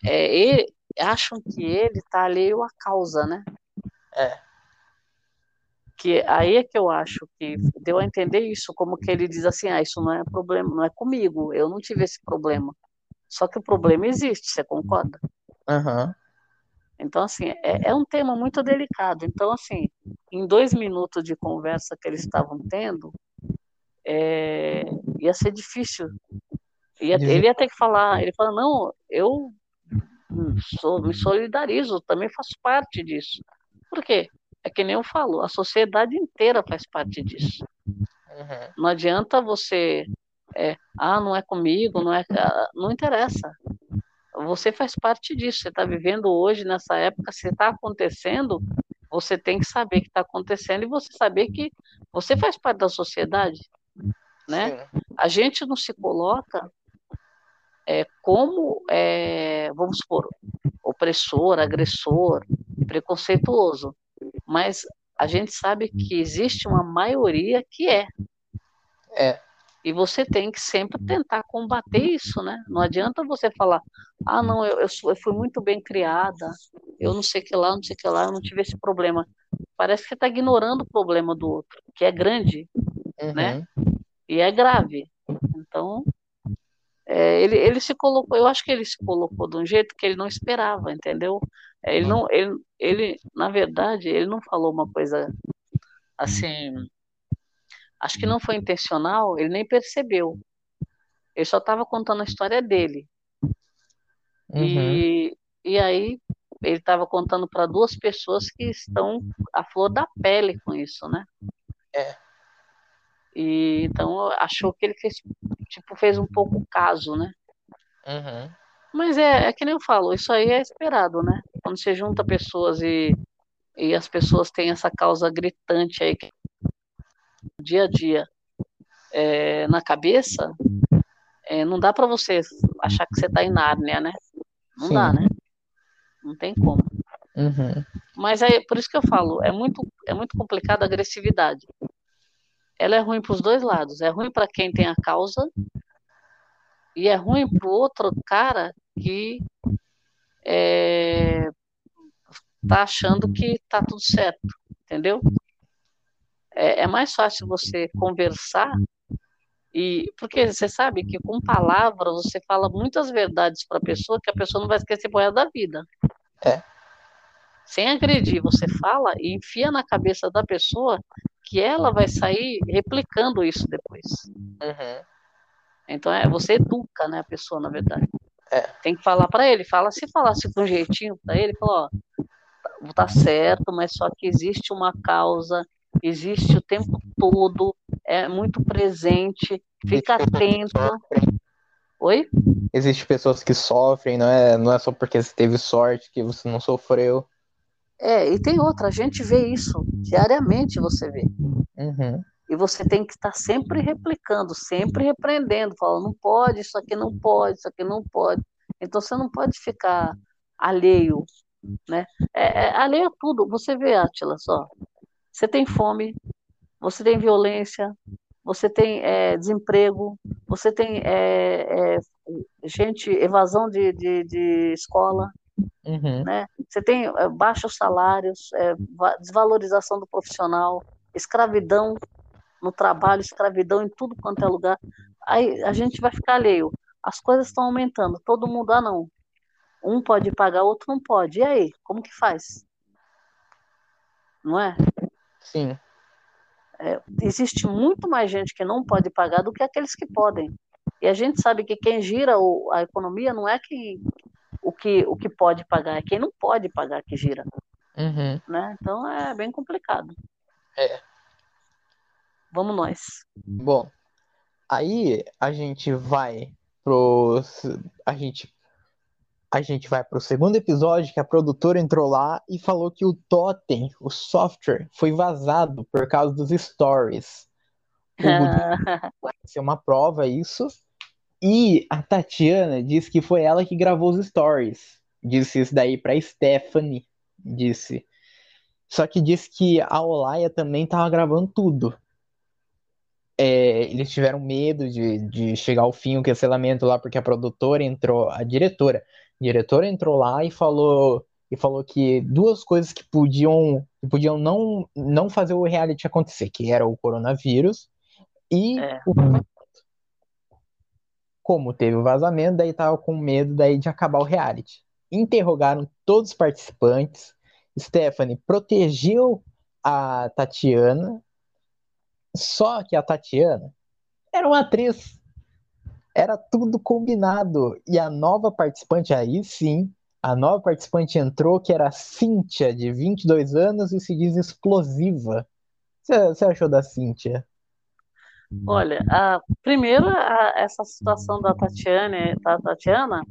é, ele, acham que ele está alheio à causa, né? É. Que aí é que eu acho que deu a entender isso, como que ele diz assim, ah, isso não é problema, não é comigo, eu não tive esse problema. Só que o problema existe, você concorda? Uhum. Então, assim, é, é, um tema muito delicado. Então, assim, em dois minutos de conversa que eles estavam tendo, é, ia ser difícil. Ia, ele ia ter que falar, ele fala, não, eu sou, me solidarizo, também faço parte disso. Por quê? É que nem eu falo, a sociedade inteira faz parte disso. Uhum. Não adianta você, é, ah, não é comigo, não é, ah, não interessa. Você faz parte disso. Você está vivendo hoje nessa época, se está acontecendo, você tem que saber que está acontecendo e você saber que você faz parte da sociedade, né? A gente não se coloca é, como, é, vamos supor, opressor, agressor, preconceituoso, mas a gente sabe que existe uma maioria que é. É. E você tem que sempre tentar combater isso, né? Não adianta você falar, ah, não, eu, eu, eu fui muito bem criada, eu não sei que lá, não sei que lá, eu não tive esse problema. Parece que você está ignorando o problema do outro, que é grande? Uhum. né? E é grave. Então, é, ele, ele se colocou, eu acho que ele se colocou de um jeito que ele não esperava, entendeu? É, ele não, ele, ele, na verdade, ele não falou uma coisa assim, acho que não foi intencional, ele nem percebeu. Ele só estava contando a história dele. Uhum. E, e aí ele estava contando para duas pessoas que estão à flor da pele com isso, né? É. E então achou que ele fez, tipo, fez um pouco caso, né? Uhum. Mas é, é que nem eu falo, isso aí é esperado, né? Quando você junta pessoas e, e as pessoas têm essa causa gritante aí que dia a dia é, na cabeça, é, não dá para você achar que você está em Nárnia, né? Não Sim. dá, né? Não tem como. Uhum. Mas é por isso que eu falo, é muito, é muito complicado a agressividade. Ela é ruim para os dois lados. É ruim para quem tem a causa e é ruim para o outro cara que é, tá achando que tá tudo certo, entendeu? É, é mais fácil você conversar e porque você sabe que com palavras você fala muitas verdades para a pessoa que a pessoa não vai esquecer por da vida. É. Sem agredir, você fala e enfia na cabeça da pessoa que ela vai sair replicando isso depois. Uhum. Então é você educa, né, a pessoa na verdade. É. Tem que falar para ele, fala se falasse com um jeitinho para ele, fala, ó, tá certo, mas só que existe uma causa, existe o tempo todo, é muito presente, fica atento. Oi? Existem pessoas que sofrem, não é, não é só porque você teve sorte que você não sofreu. É, e tem outra, a gente vê isso diariamente, você vê. Uhum. E você tem que estar sempre replicando, sempre repreendendo, falando, não pode, isso aqui não pode, isso aqui não pode. Então você não pode ficar alheio, né? É, é, alheio a tudo. Você vê, Atila, só. Você tem fome, você tem violência, você tem é, desemprego, você tem é, é, gente, evasão de, de, de escola, uhum. né? Você tem é, baixos salários, é, desvalorização do profissional, escravidão no trabalho, escravidão em tudo quanto é lugar. Aí a gente vai ficar alheio. As coisas estão aumentando, todo mundo, ah não, um pode pagar, outro não pode. E aí, como que faz? Não é? Sim. É, existe muito mais gente que não pode pagar do que aqueles que podem. E a gente sabe que quem gira o, a economia não é que, o, que, o que pode pagar, é quem não pode pagar que gira. Uhum. Né? Então é bem complicado. É. Vamos nós. Bom, aí a gente vai pro. A gente a gente vai para o segundo episódio que a produtora entrou lá e falou que o Totem, o software, foi vazado por causa dos stories. vai ser uma prova isso. E a Tatiana disse que foi ela que gravou os stories. Disse isso daí para Stephanie, disse. Só que disse que a Olaya também tava gravando tudo. É, eles tiveram medo de, de chegar ao fim o cancelamento lá porque a produtora entrou, a diretora o diretor entrou lá e falou e falou que duas coisas que podiam que podiam não não fazer o reality acontecer, que era o coronavírus e é. o como teve o vazamento, daí tava com medo daí de acabar o reality. Interrogaram todos os participantes. Stephanie protegeu a Tatiana, só que a Tatiana Era uma atriz. Era tudo combinado. E a nova participante, aí sim, a nova participante entrou, que era a Cíntia, de 22 anos, e se diz explosiva. Você achou da Cíntia? Olha, a, primeiro, a, essa situação da Tatiana, da Tatiana,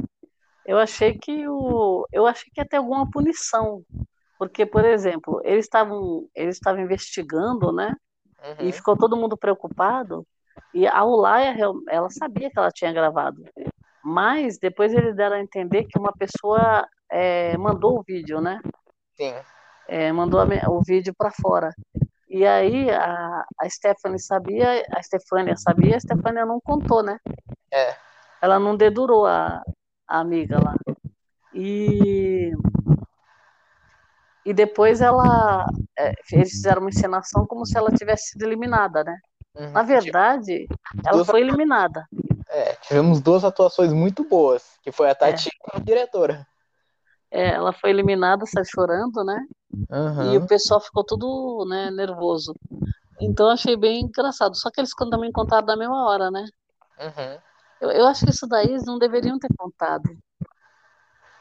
eu achei que o, eu achei que ia ter alguma punição, porque, por exemplo, eles estavam eles estavam investigando, né? Uhum. E ficou todo mundo preocupado. E a Ulaia, ela sabia que ela tinha gravado, mas depois eles deram a entender que uma pessoa é, mandou o vídeo, né? Sim. É, mandou a, o vídeo para fora. E aí a, a Stephanie sabia, a Stefania sabia, a Stefania não contou, né? É. Ela não dedurou a, a amiga lá. E e depois ela é, eles fizeram uma encenação como se ela tivesse sido eliminada, né? Uhum. Na verdade, ela duas foi eliminada. É, tivemos duas atuações muito boas, que foi a Tati é. a diretora. É, ela foi eliminada, saiu chorando, né? Uhum. E o pessoal ficou tudo né, nervoso. Então achei bem engraçado. Só que eles também contaram da mesma hora, né? Uhum. Eu, eu acho que isso daí eles não deveriam ter contado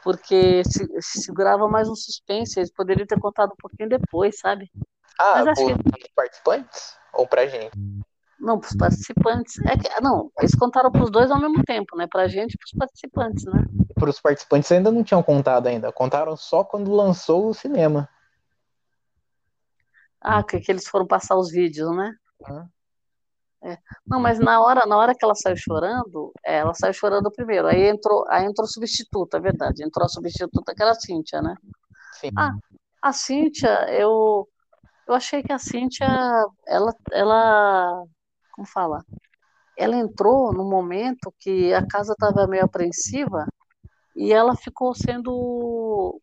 porque se, segurava mais um suspense, eles poderiam ter contado um pouquinho depois, sabe? Ah, Mas acho que... participantes? Ou pra gente? Não, pros participantes. É que, não, eles contaram pros dois ao mesmo tempo, né? Pra gente e pros participantes, né? Pros participantes ainda não tinham contado ainda. Contaram só quando lançou o cinema. Ah, que, que eles foram passar os vídeos, né? Uhum. É. Não, mas na hora, na hora que ela saiu chorando, é, ela saiu chorando primeiro. Aí entrou, aí entrou substituta, é verdade. Entrou a substituta que era a Cíntia, né? Sim. Ah, a Cíntia, eu, eu achei que a Cíntia, ela, ela, como fala? Ela entrou no momento que a casa estava meio apreensiva e ela ficou sendo,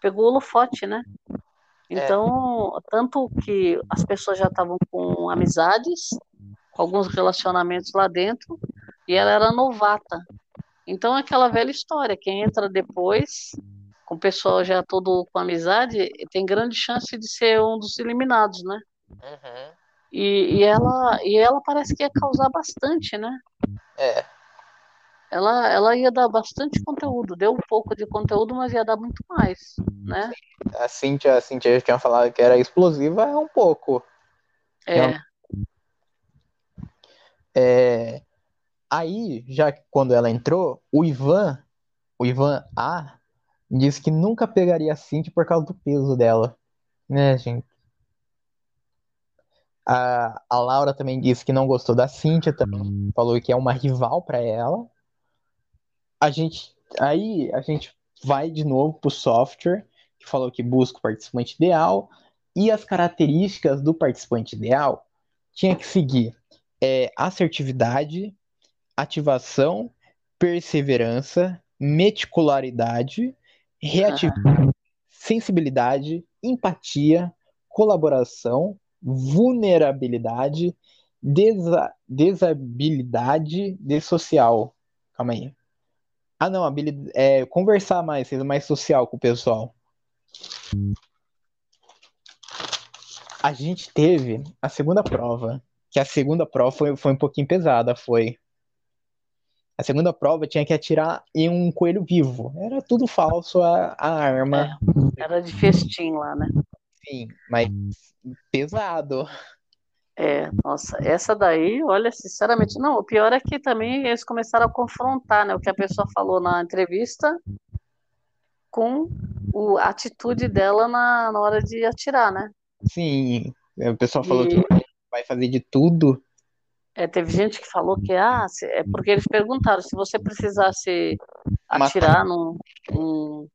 pegou o holofote, né? É. Então, é. tanto que as pessoas já estavam com amizades alguns relacionamentos lá dentro e ela era novata. Então, é aquela velha história, quem entra depois, com o pessoal já todo com amizade, tem grande chance de ser um dos eliminados, né? Uhum. E, e, ela, e ela parece que ia causar bastante, né? É. Ela, ela ia dar bastante conteúdo, deu um pouco de conteúdo, mas ia dar muito mais, né? A Cintia, a Cintia já tinha falado que era explosiva, é um pouco. É. É, aí, já quando ela entrou, o Ivan, o Ivan A, disse que nunca pegaria a Cintia por causa do peso dela. Né, gente? A, a Laura também disse que não gostou da Cintia também, falou que é uma rival para ela. A gente, aí a gente vai de novo pro software, que falou que busca o participante ideal, e as características do participante ideal tinha que seguir é assertividade, ativação, perseverança, meticularidade, reatividade, sensibilidade, empatia, colaboração, vulnerabilidade, desa desabilidade de social. Calma aí. Ah, não, habilidade, é, conversar mais, ser mais social com o pessoal. A gente teve a segunda prova, que a segunda prova foi, foi um pouquinho pesada, foi. A segunda prova tinha que atirar em um coelho vivo. Era tudo falso a, a arma. É, era de festim lá, né? Sim, mas pesado. É, nossa, essa daí, olha, sinceramente, não, o pior é que também eles começaram a confrontar, né, o que a pessoa falou na entrevista com o, a atitude dela na, na hora de atirar, né? Sim, o pessoal falou e... que vai fazer de tudo. É, teve gente que falou que ah, é porque eles perguntaram se você precisasse atirar num, num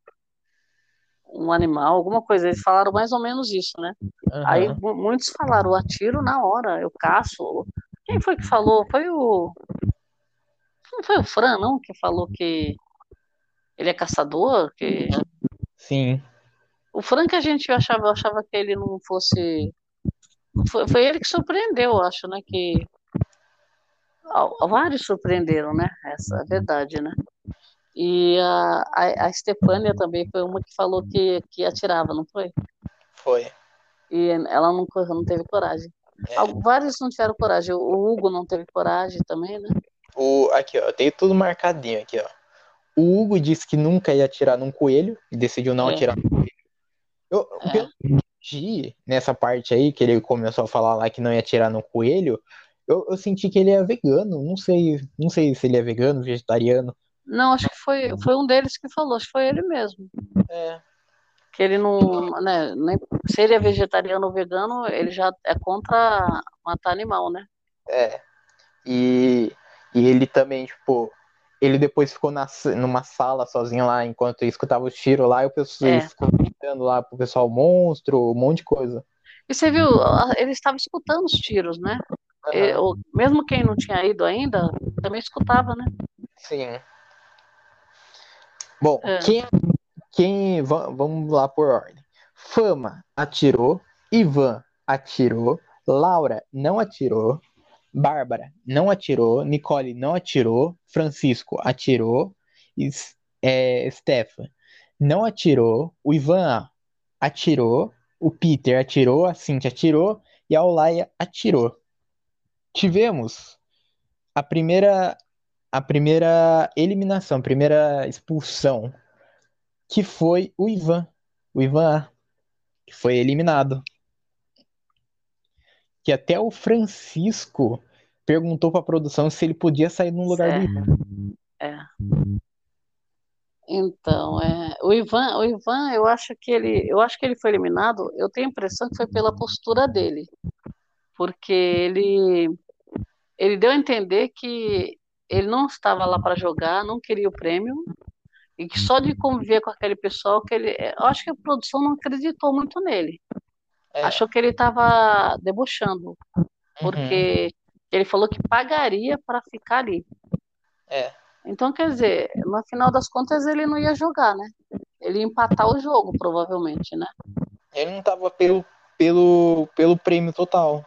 um animal, alguma coisa. Eles falaram mais ou menos isso, né? Uhum. Aí muitos falaram, atiro na hora, eu caço. Quem foi que falou? Foi o. Não foi o Fran, não, que falou que ele é caçador? Que... Sim. O Fran que a gente achava, eu achava que ele não fosse foi, foi ele que surpreendeu, acho, né? Que vários surpreenderam, né? Essa é verdade, né? E a, a, a Stefânia também foi uma que falou que, que atirava, não foi? Foi. E ela não, não teve coragem. É. Vários não tiveram coragem. O Hugo não teve coragem também, né? O, aqui, ó, tem tudo marcadinho aqui, ó. O Hugo disse que nunca ia atirar num coelho e decidiu não é. atirar no coelho. Eu, é. Pelo que nessa parte aí, que ele começou a falar lá que não ia atirar no coelho, eu, eu senti que ele é vegano. Não sei, não sei se ele é vegano, vegetariano. Não, acho que foi, foi um deles que falou, acho que foi ele mesmo. É. Que ele não, né, nem, se ele é vegetariano ou vegano, ele já é contra matar animal, né? É. E, e ele também, tipo, ele depois ficou na, numa sala sozinho lá, enquanto escutava os tiros lá, e o pessoal é. ficou gritando lá pro pessoal monstro, um monte de coisa. E você viu, ele estava escutando os tiros, né? Uhum. mesmo quem não tinha ido ainda, também escutava, né? Sim. Bom, é. quem, quem. Vamos lá por ordem. Fama atirou, Ivan atirou, Laura não atirou, Bárbara não atirou, Nicole não atirou, Francisco atirou, é, Stefan não atirou, o Ivan atirou, o Peter atirou, a Cintia atirou e a Olaia atirou. Tivemos a primeira a primeira eliminação, a primeira expulsão, que foi o Ivan, o Ivan que foi eliminado que até o Francisco perguntou para a produção se ele podia sair no lugar é. do Ivan. É. Então, é, o Ivan, o Ivan, eu acho que ele, eu acho que ele foi eliminado. Eu tenho a impressão que foi pela postura dele, porque ele, ele deu a entender que ele não estava lá para jogar, não queria o prêmio e que só de conviver com aquele pessoal que ele, eu acho que a produção não acreditou muito nele. É. Achou que ele estava debochando, porque uhum. ele falou que pagaria para ficar ali. É. Então, quer dizer, no final das contas ele não ia jogar, né? Ele ia empatar o jogo, provavelmente, né? Ele não estava pelo, pelo, pelo prêmio total.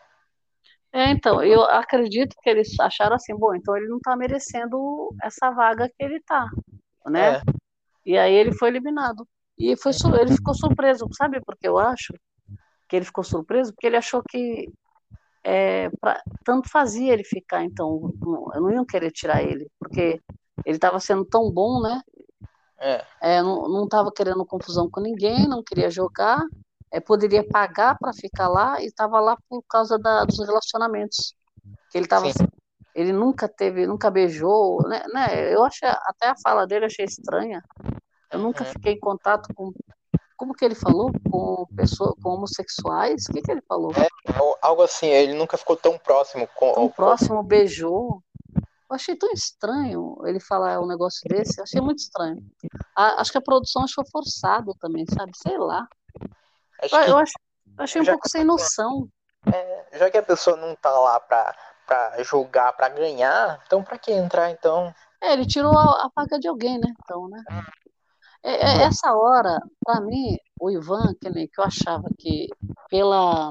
É, então, eu acredito que eles acharam assim, bom, então ele não está merecendo essa vaga que ele está, né? É. E aí ele foi eliminado. E foi, ele ficou surpreso, sabe por que eu acho? que ele ficou surpreso, porque ele achou que é, pra, tanto fazia ele ficar, então eu não ia querer tirar ele, porque ele estava sendo tão bom, né? É. É, não estava querendo confusão com ninguém, não queria jogar, é, poderia pagar para ficar lá e estava lá por causa da, dos relacionamentos. Que ele tava, ele nunca teve, nunca beijou, né, né? Eu achei até a fala dele achei estranha. Eu nunca uhum. fiquei em contato com como que ele falou? Com pessoas, com homossexuais? O que, que ele falou? É, algo assim, ele nunca ficou tão próximo com. Tão próximo, beijou. Eu achei tão estranho ele falar um negócio desse, eu achei muito estranho. A, acho que a produção achou forçado também, sabe? Sei lá. Acho eu, acho, achei um pouco sem noção. É, já que a pessoa não tá lá pra, pra jogar, pra ganhar, então pra que entrar então? É, ele tirou a, a paga de alguém, né? Então, né? É, é, essa hora, para mim, o Ivan, que, que eu achava que pela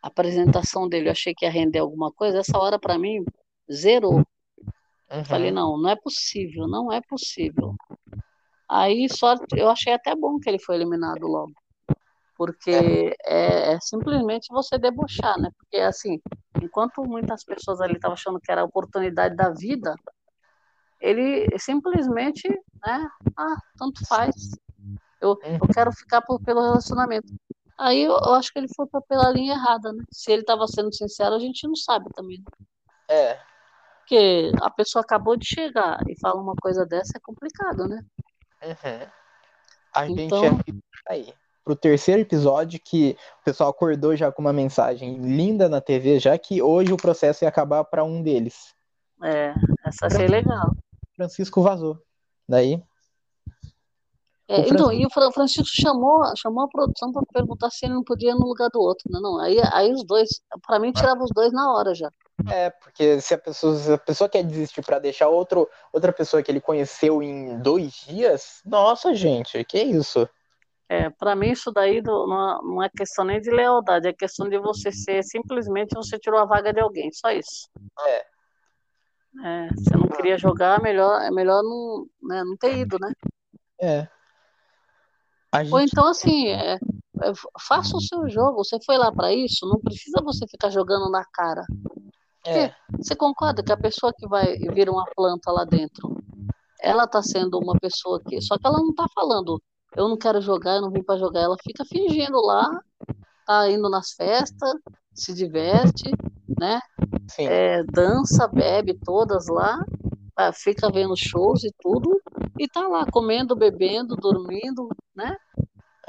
apresentação dele eu achei que ia render alguma coisa, essa hora para mim zerou. Uhum. Falei, não, não é possível, não é possível. Aí só eu achei até bom que ele foi eliminado logo. Porque é, é simplesmente você debochar, né? Porque assim, enquanto muitas pessoas ali estavam achando que era a oportunidade da vida, ele simplesmente, né, ah, tanto faz. Eu, eu quero ficar por, pelo relacionamento. Aí eu, eu, acho que ele foi pela linha errada, né? Se ele estava sendo sincero, a gente não sabe também. Né? É. Porque a pessoa acabou de chegar e fala uma coisa dessa é complicado, né? Uhum. A então... gente é aí pro terceiro episódio que o pessoal acordou já com uma mensagem linda na TV, já que hoje o processo ia acabar para um deles. É, essa achei legal. Francisco vazou. Daí. É, o Francisco... Então, e o Francisco chamou, chamou a produção para perguntar se ele não podia ir no lugar do outro, né? Não, aí, aí os dois, para mim, tirava os dois na hora já. É, porque se a pessoa, se a pessoa quer desistir para deixar outro, outra pessoa que ele conheceu em dois dias, nossa, gente, que isso? É, para mim isso daí não, não é questão nem de lealdade, é questão de você ser simplesmente você tirou a vaga de alguém, só isso. É. É, você não queria jogar, melhor, é melhor não, né, não ter ido, né? É. Gente... Ou então, assim, é, é, faça o seu jogo. Você foi lá para isso, não precisa você ficar jogando na cara. É. Você concorda que a pessoa que vai vir uma planta lá dentro, ela tá sendo uma pessoa que. Só que ela não tá falando, eu não quero jogar, eu não vim para jogar. Ela fica fingindo lá, tá indo nas festas, se diverte, né? É, dança, bebe todas lá, fica vendo shows e tudo, e tá lá comendo, bebendo, dormindo, né?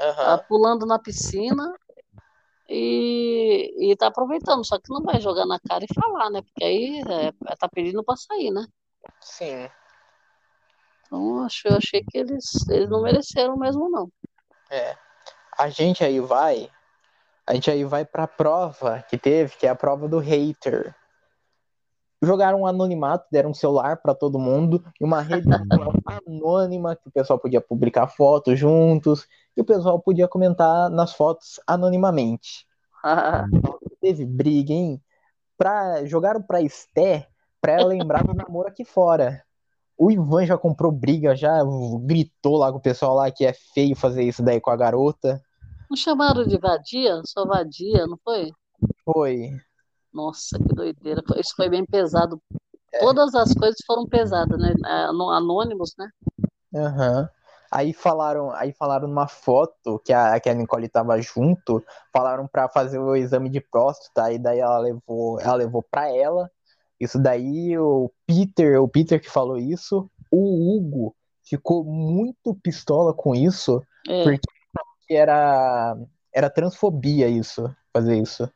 Uhum. pulando na piscina e, e tá aproveitando, só que não vai jogar na cara e falar, né? Porque aí é, tá pedindo para sair, né? Sim. Então acho, eu achei que eles, eles não mereceram mesmo, não. É. A gente aí vai. A gente aí vai pra prova que teve, que é a prova do hater jogaram um anonimato, deram um celular para todo mundo e uma rede anônima que o pessoal podia publicar fotos juntos e o pessoal podia comentar nas fotos anonimamente. Teve briga, hein? Pra, jogaram pra Esté pra ela lembrar do namoro aqui fora. O Ivan já comprou briga, já gritou lá com o pessoal lá que é feio fazer isso daí com a garota. Não chamaram de vadia? Só vadia, não foi? Foi. Nossa, que doideira. Isso foi bem pesado. É. Todas as coisas foram pesadas, né? Anônimos, né? Aham. Uhum. Aí falaram, aí falaram numa foto que a, que a Nicole tava junto, falaram para fazer o exame de próstata, e daí ela levou, ela levou para ela. Isso daí o Peter, o Peter que falou isso, o Hugo ficou muito pistola com isso, é. porque era era transfobia isso, fazer isso.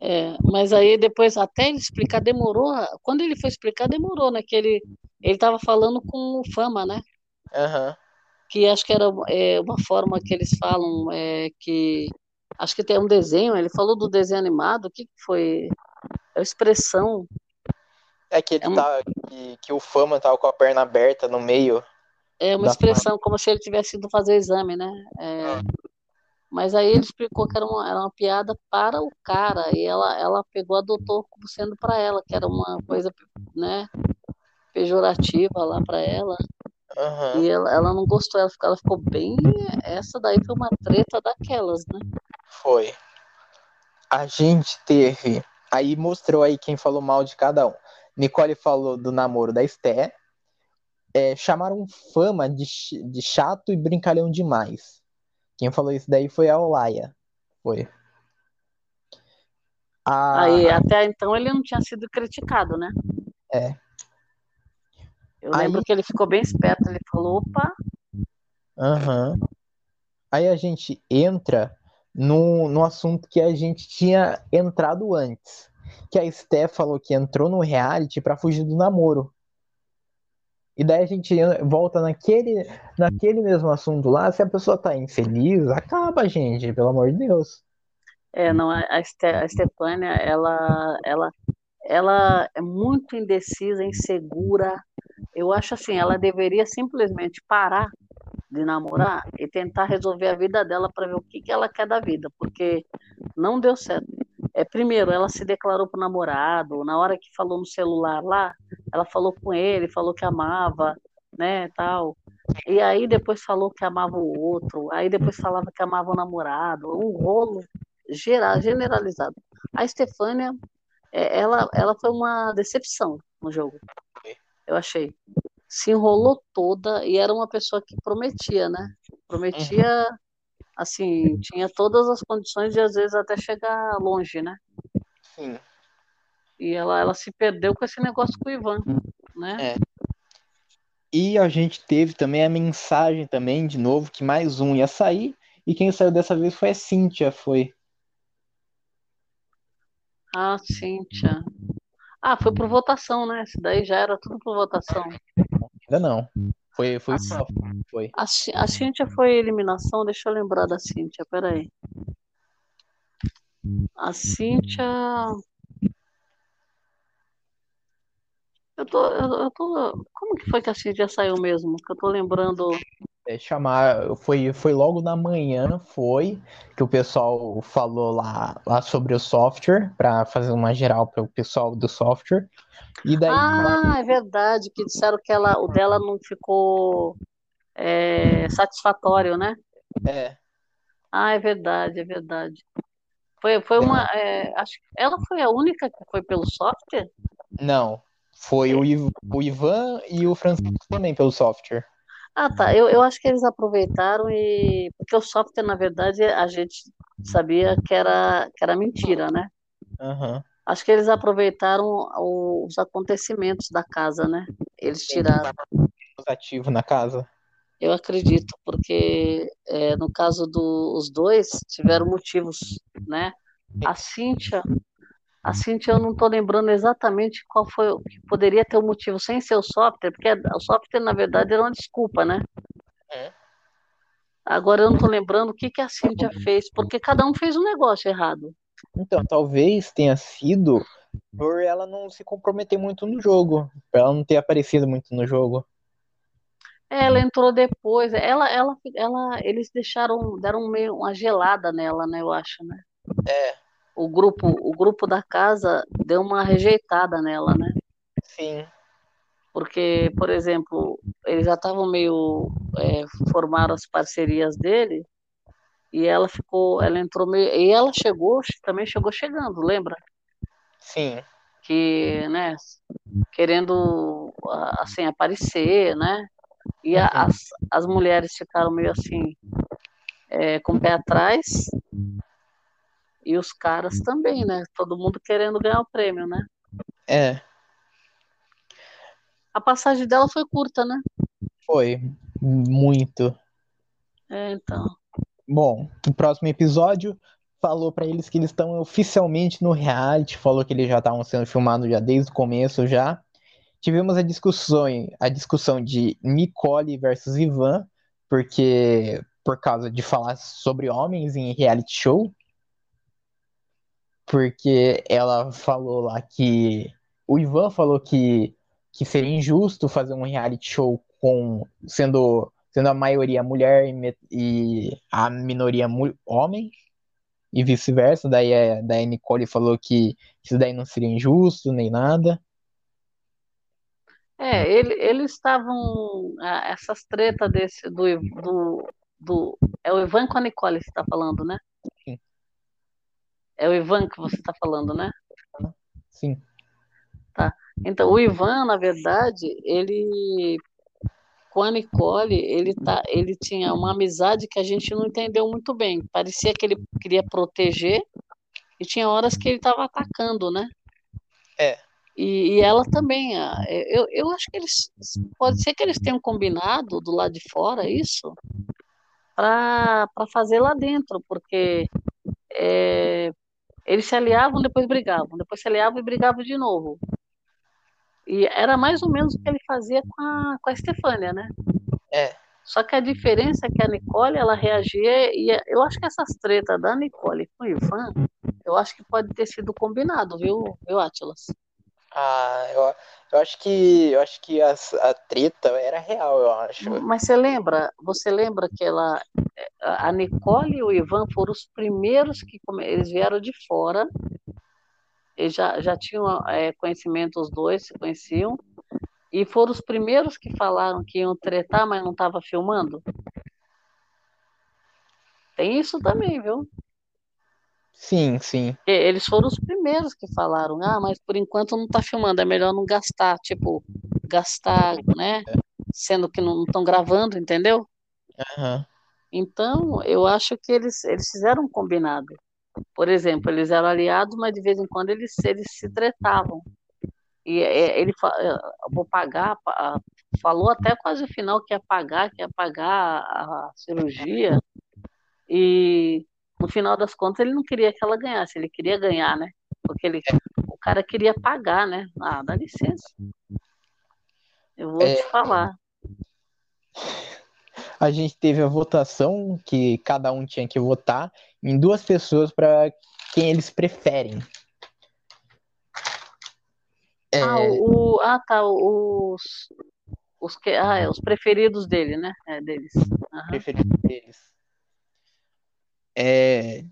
É, mas aí depois, até ele explicar, demorou. Quando ele foi explicar, demorou, né? Que ele, ele tava falando com o Fama, né? Uhum. Que acho que era é, uma forma que eles falam, é, que acho que tem um desenho, ele falou do desenho animado, o que, que foi? A expressão. É que ele é uma... tá, que, que o Fama tava com a perna aberta no meio. É uma expressão, como se ele tivesse ido fazer exame, né? É, uhum. Mas aí ele explicou que era uma, era uma piada para o cara, e ela, ela pegou, adotou como sendo para ela, que era uma coisa, né, pejorativa lá para ela. Uhum. E ela, ela não gostou, ela ficou, ela ficou bem. Essa daí foi uma treta daquelas, né? Foi. A gente teve. Aí mostrou aí quem falou mal de cada um. Nicole falou do namoro da Esté. É, chamaram fama de, de chato e brincalhão demais. Quem falou isso daí foi a Olaia. Foi. A... Aí, até então ele não tinha sido criticado, né? É. Eu Aí... lembro que ele ficou bem esperto, ele falou, opa. Aham. Uhum. Aí a gente entra no, no assunto que a gente tinha entrado antes. Que a Steph falou que entrou no reality para fugir do namoro. E daí a gente volta naquele, naquele mesmo assunto lá. Se a pessoa tá infeliz, acaba, gente, pelo amor de Deus. É, não, a, Ste a Stefânia, ela, ela, ela é muito indecisa, insegura. Eu acho assim, ela deveria simplesmente parar de namorar e tentar resolver a vida dela para ver o que, que ela quer da vida, porque não deu certo. É, primeiro, ela se declarou pro namorado, na hora que falou no celular lá, ela falou com ele, falou que amava, né, tal. E aí depois falou que amava o outro, aí depois falava que amava o namorado, um rolo geral, generalizado. A Stefânia, é, ela, ela foi uma decepção no jogo, eu achei. Se enrolou toda e era uma pessoa que prometia, né? Prometia uhum assim, tinha todas as condições de às vezes até chegar longe, né? Sim. E ela, ela se perdeu com esse negócio com o Ivan, né? É. E a gente teve também a mensagem também, de novo, que mais um ia sair, e quem saiu dessa vez foi a Cíntia, foi. Ah, Cíntia. Ah, foi por votação, né? Esse daí já era tudo por votação. Ainda não. Foi, foi só. Foi. A, a Cíntia foi eliminação, deixa eu lembrar da Cíntia, peraí. A Cíntia. Eu tô, eu, eu tô. Como que foi que a Cíntia saiu mesmo? Que eu tô lembrando. É, chamar, foi, foi logo na manhã, foi que o pessoal falou lá, lá sobre o software, para fazer uma geral para o pessoal do software. E daí, ah, é verdade, que disseram que ela, o dela não ficou é, satisfatório, né? É. Ah, é verdade, é verdade. Foi, foi uma. É, acho que ela foi a única que foi pelo software? Não. Foi o, Iv o Ivan e o Francisco também pelo software. Ah, tá. Eu, eu acho que eles aproveitaram e. Porque o software, na verdade, a gente sabia que era, que era mentira, né? Uhum. Acho que eles aproveitaram os acontecimentos da casa, né? Eles tiraram. Ativo na casa. Eu acredito, porque é, no caso dos dois, tiveram motivos, né? A Cíntia, a Cíntia eu não estou lembrando exatamente qual foi, o que poderia ter o motivo sem ser o software, porque o software, na verdade, era uma desculpa, né? É. Agora eu não estou lembrando o que, que a Cíntia fez, porque cada um fez um negócio errado. Então, talvez tenha sido por ela não se comprometer muito no jogo, por ela não ter aparecido muito no jogo. Ela entrou depois. Ela, ela, ela, eles deixaram, deram meio uma gelada nela, né? Eu acho, né? É. O grupo, o grupo da casa deu uma rejeitada nela, né? Sim. Porque, por exemplo, eles já estavam meio é, formaram as parcerias dele e ela ficou, ela entrou meio e ela chegou, também chegou chegando, lembra? Sim. Que, né? Querendo assim aparecer, né? E a, as, as mulheres ficaram meio assim, é, com o pé atrás, e os caras também, né? Todo mundo querendo ganhar o prêmio, né? É. A passagem dela foi curta, né? Foi, muito. É, então. Bom, no próximo episódio, falou para eles que eles estão oficialmente no reality, falou que eles já estavam sendo filmados já desde o começo já. Tivemos a discussão, a discussão de Nicole versus Ivan, porque por causa de falar sobre homens em reality show, porque ela falou lá que o Ivan falou que, que seria injusto fazer um reality show com sendo sendo a maioria mulher e, e a minoria homem e vice-versa. Daí, a, daí a Nicole falou que isso daí não seria injusto nem nada. É, ele, eles estavam. Essas tretas desse, do, do, do. É o Ivan com a Nicole que você está falando, né? Sim. É o Ivan que você está falando, né? Sim. Tá. Então, o Ivan, na verdade, ele. Com a Nicole, ele, tá, ele tinha uma amizade que a gente não entendeu muito bem. Parecia que ele queria proteger, e tinha horas que ele estava atacando, né? É. E, e, ela também, eu, eu acho que eles, pode ser que eles tenham combinado do lado de fora isso, para fazer lá dentro, porque é, eles se aliavam, depois brigavam, depois se aliavam e brigavam de novo. E era mais ou menos o que ele fazia com a, com a Estefânia, né? É. Só que a diferença é que a Nicole, ela reagia, e eu acho que essas tretas da Nicole com o Ivan, eu acho que pode ter sido combinado, viu, viu Atlas? Ah, eu, eu acho que eu acho que a, a treta era real, eu acho. Mas você lembra, você lembra que ela, a Nicole e o Ivan foram os primeiros que eles vieram de fora, eles já, já tinham é, conhecimento os dois, se conheciam, e foram os primeiros que falaram que iam tretar, mas não estava filmando. Tem isso também, viu? Sim, sim. Eles foram os primeiros que falaram, ah, mas por enquanto não está filmando, é melhor não gastar, tipo, gastar, né? Sendo que não estão gravando, entendeu? Uhum. Então, eu acho que eles, eles fizeram um combinado. Por exemplo, eles eram aliados, mas de vez em quando eles, eles se tretavam. E ele vou pagar, falou até quase o final que ia pagar, que ia pagar a cirurgia. E no final das contas, ele não queria que ela ganhasse, ele queria ganhar, né? Porque ele, o cara queria pagar, né? Ah, dá licença. Eu vou é... te falar. A gente teve a votação que cada um tinha que votar em duas pessoas para quem eles preferem. É... Ah, o, ah, tá. Os, os, que, ah, é, os preferidos dele, né? É, deles. Uhum. Preferidos deles. É...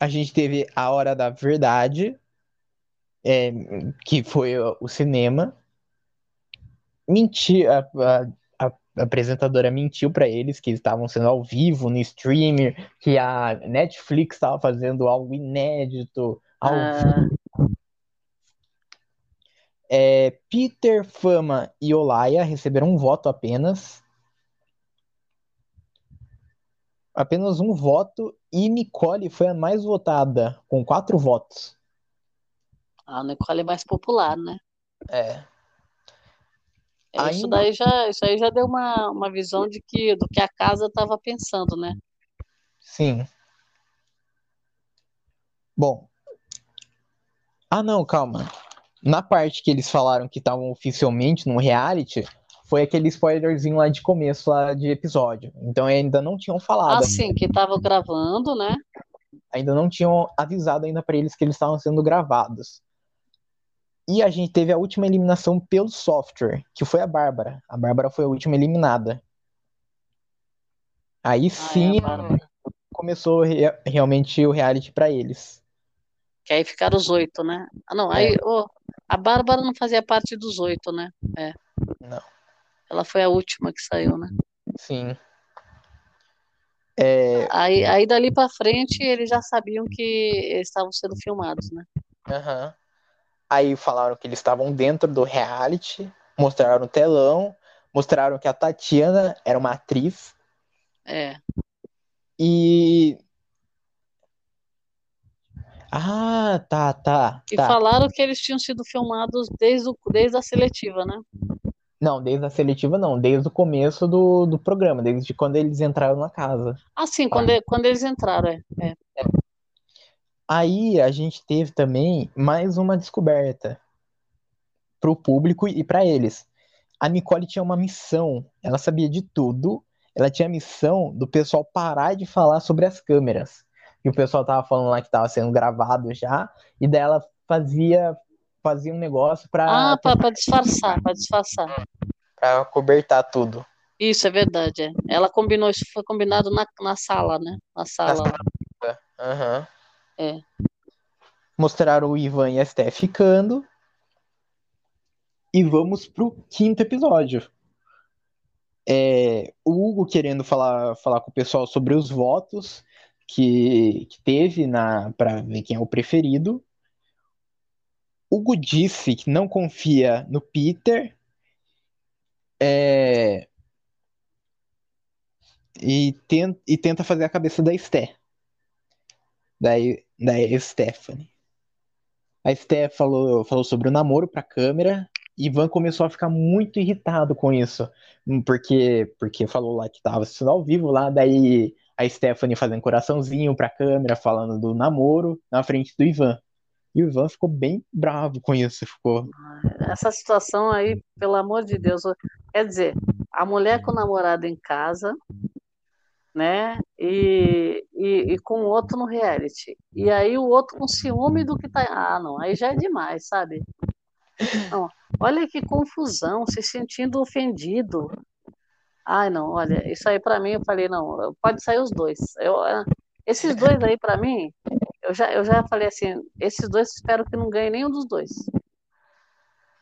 A gente teve A Hora da Verdade, é, que foi o cinema. Mentira, a, apresentadora mentiu para eles que estavam sendo ao vivo no streamer, que a Netflix estava fazendo algo inédito. Ao Ah, É, Peter, Fama e Olaya receberam um voto apenas. Apenas um voto. E Nicole foi a mais votada, com quatro votos. a Nicole é mais popular, né? É. É, Isso Ainda- daí já, isso aí já deu uma, uma visão de que, do que a casa estava pensando, né? Sim. Bom. Ah, não, calma. Na parte que eles falaram que estavam oficialmente no reality, foi aquele spoilerzinho lá de começo lá de episódio. Então ainda não tinham falado, Ah, sim, que tava gravando, né? ainda não tinham avisado ainda pra eles que eles estavam sendo gravados. E a gente teve a última eliminação pelo software, que foi a Bárbara. A Bárbara foi a última eliminada. Aí Ah, é, sim Bárbara. começou re- realmente o reality pra eles. Que aí ficaram os oito, né? Ah, não, aí, ô, a Bárbara não fazia parte dos oito, né? É. Não. Ela foi a última que saiu, né? Sim. É, Aí, aí dali pra frente eles já sabiam que estavam sendo filmados, né? aham. Aí falaram que eles estavam dentro do reality, mostraram o telão, mostraram que a Tatiana era uma atriz É. e. Ah, tá, tá, E tá. falaram que eles tinham sido filmados desde, o, desde a seletiva, né? Não, desde a seletiva não, desde o começo do, do programa, desde quando eles entraram na casa. Ah, sim, quando, e- quando eles entraram, é. é. Aí a gente teve também mais uma descoberta pro público e para eles. A Nicole tinha uma missão, ela sabia de tudo. Ela tinha a missão do pessoal parar de falar sobre as câmeras. E o pessoal tava falando lá que tava sendo gravado já, e daí ela fazia fazia um negócio pra, Ah, pra, pra disfarçar, pra disfarçar. pra cobertar tudo. Isso, é verdade, é. Ela combinou, isso foi combinado na, na sala, né? Na sala. lá. Aham. É. Mostraram o Ivan e a Steph ficando. E vamos pro quinto episódio. É, o Hugo querendo falar, falar com o pessoal sobre os votos que, que teve na para ver quem é o preferido. Hugo disse que não confia no Peter. É, e, ten- e tenta fazer a cabeça da Steph. Da, da Stephanie. A Steph falou, falou sobre o namoro pra câmera. Ivan começou a ficar muito irritado com isso. Porque, porque falou lá que tava assistindo ao vivo lá. Daí a Stephanie fazendo coraçãozinho pra câmera, falando do namoro na frente do Ivan. E o Ivan ficou bem bravo com isso. Ficou. Essa situação aí, pelo amor de Deus, quer dizer, a mulher com o namorado em casa, né? E, e, e com o outro no reality. E aí o outro com ciúme do que tá. Ah, não, aí já é demais, sabe? Não, olha que confusão, se sentindo ofendido. Ai, não, olha, isso aí pra mim, eu falei, não, pode sair os dois. Eu, ah, esses dois aí pra mim, eu já, eu já falei assim, esses dois espero que não ganhem nenhum dos dois.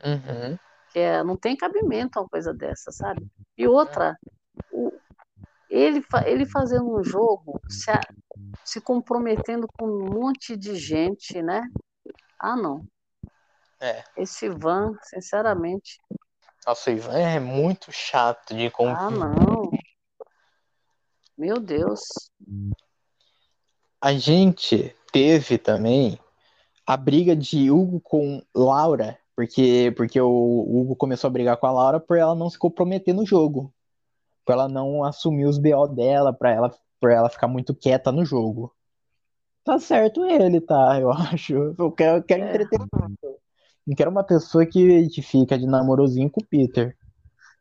Uhum. é, não tem cabimento uma coisa dessa, sabe? E outra, ele, ele fazendo um jogo, se, a- se comprometendo com um monte de gente, né? Ah, não. É. Esse Ivan, sinceramente, Nossa, o Ivan é muito chato de ah, conviver. não. Meu Deus. A gente teve também a briga de Hugo com Laura, porque, porque o Hugo começou a brigar com a Laura por ela não se comprometer no jogo. Por ela não assumir os BO dela, pra ela, por ela ficar muito quieta no jogo. Tá certo ele, tá? Eu acho. Eu quero, eu quero É. entretenimento. Não quero uma pessoa que, fica de namorozinho com o Peter.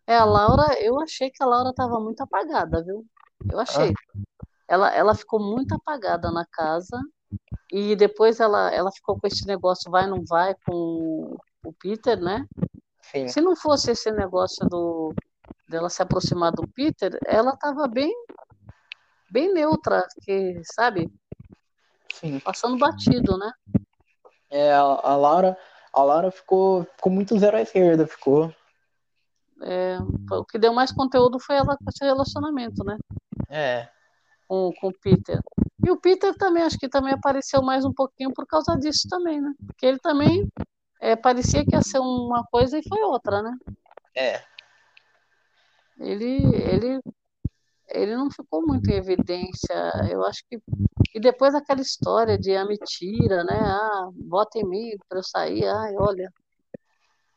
É, a Laura, eu achei que a Laura tava muito apagada, viu? Eu achei. Ela, ela ficou muito apagada na casa e depois ela, ela ficou com esse negócio vai, não vai com o Peter, né? Sim. Se não fosse esse negócio do dela se aproximar do Peter, ela tava bem bem neutra, que, sabe? Sim. Passando batido, né? É, a, a Laura, a Laura ficou, ficou muito zero à esquerda, ficou. É, o que deu mais conteúdo foi ela com esse relacionamento, né? É. Com, com o Peter. E o Peter também, acho que também apareceu mais um pouquinho por causa disso também, né? Porque ele também é, parecia que ia ser uma coisa e foi outra, né? É. Ele, ele, ele não ficou muito em evidência. Eu acho que. E depois aquela história de a mentira, né? Ah, bota em mim para eu sair. Ai, olha.